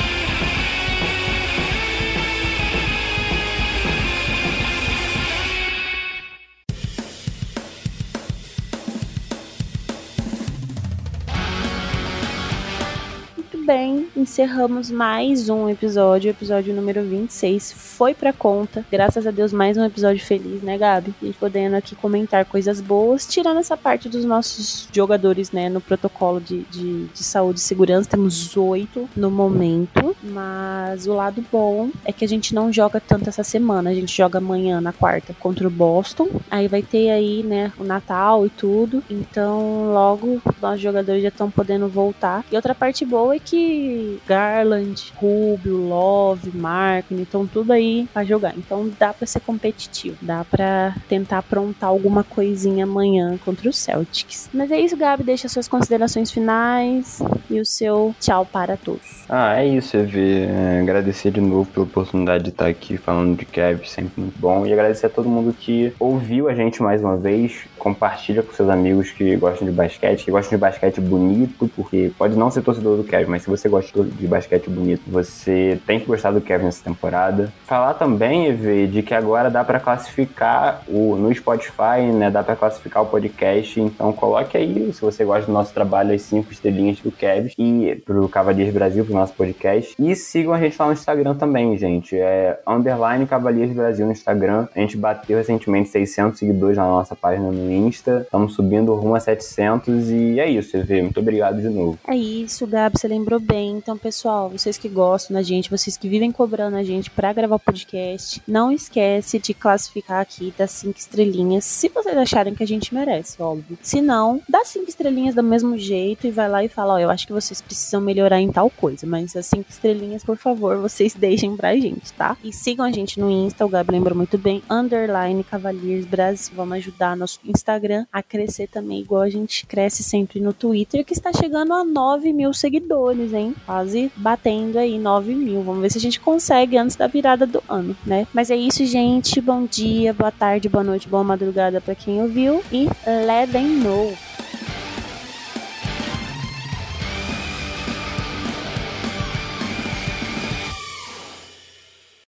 Bem, encerramos mais um episódio, episódio número 26. Foi pra conta. Graças a Deus, mais um episódio feliz, né, Gabi? E podendo aqui comentar coisas boas, tirando essa parte dos nossos jogadores, né, no protocolo de, de, de saúde e segurança. Temos oito no momento, mas o lado bom é que a gente não joga tanto essa semana. A gente joga amanhã, na quarta, contra o Boston. Aí vai ter aí, né, o Natal e tudo. Então, logo, nossos jogadores já estão podendo voltar. E outra parte boa é que Garland, Rubio, Love, Markin, então tudo aí pra jogar. Então dá para ser competitivo, dá para tentar aprontar alguma coisinha amanhã contra o Celtics. Mas é isso, Gabi, deixa suas considerações finais e o seu tchau para todos. Ah, é isso, Evê. É, agradecer de novo pela oportunidade de estar aqui falando de Kev, sempre muito bom. E agradecer a todo mundo que ouviu a gente mais uma vez. Compartilha com seus amigos que gostam de basquete, que gostam de basquete bonito, porque pode não ser torcedor do Kev, mas se você gosta de basquete bonito, você tem que gostar do Kevin nessa temporada. Falar também, Eve, de que agora dá para classificar o, no Spotify, né? Dá para classificar o podcast. Então coloque aí, se você gosta do nosso trabalho, as cinco estrelinhas do Kevin e pro Cavaliers Brasil, pro nosso podcast. E sigam a gente lá no Instagram também, gente. É underline Cavaliers Brasil no Instagram. A gente bateu recentemente 600 seguidores na nossa página no Insta. Estamos subindo rumo a 700 e é isso, Eve. Muito obrigado de novo. É isso, Gabi. Você lembrou bem. Então, pessoal, vocês que gostam da gente, vocês que vivem cobrando a gente para gravar podcast, não esquece de classificar aqui das cinco estrelinhas, se vocês acharem que a gente merece, óbvio. Se não, dá cinco estrelinhas do mesmo jeito e vai lá e fala, ó, eu acho que vocês precisam melhorar em tal coisa, mas as cinco estrelinhas, por favor, vocês deixem pra gente, tá? E sigam a gente no Insta, o Gabi muito bem, underline Cavaliers Brasil, vamos ajudar nosso Instagram a crescer também, igual a gente cresce sempre no Twitter, que está chegando a 9 mil seguidores, hein? Quase batendo aí 9 mil. Vamos ver se a gente consegue antes da virada do ano, né? Mas é isso, gente. Bom dia, boa tarde, boa noite, boa madrugada para quem ouviu. E let them.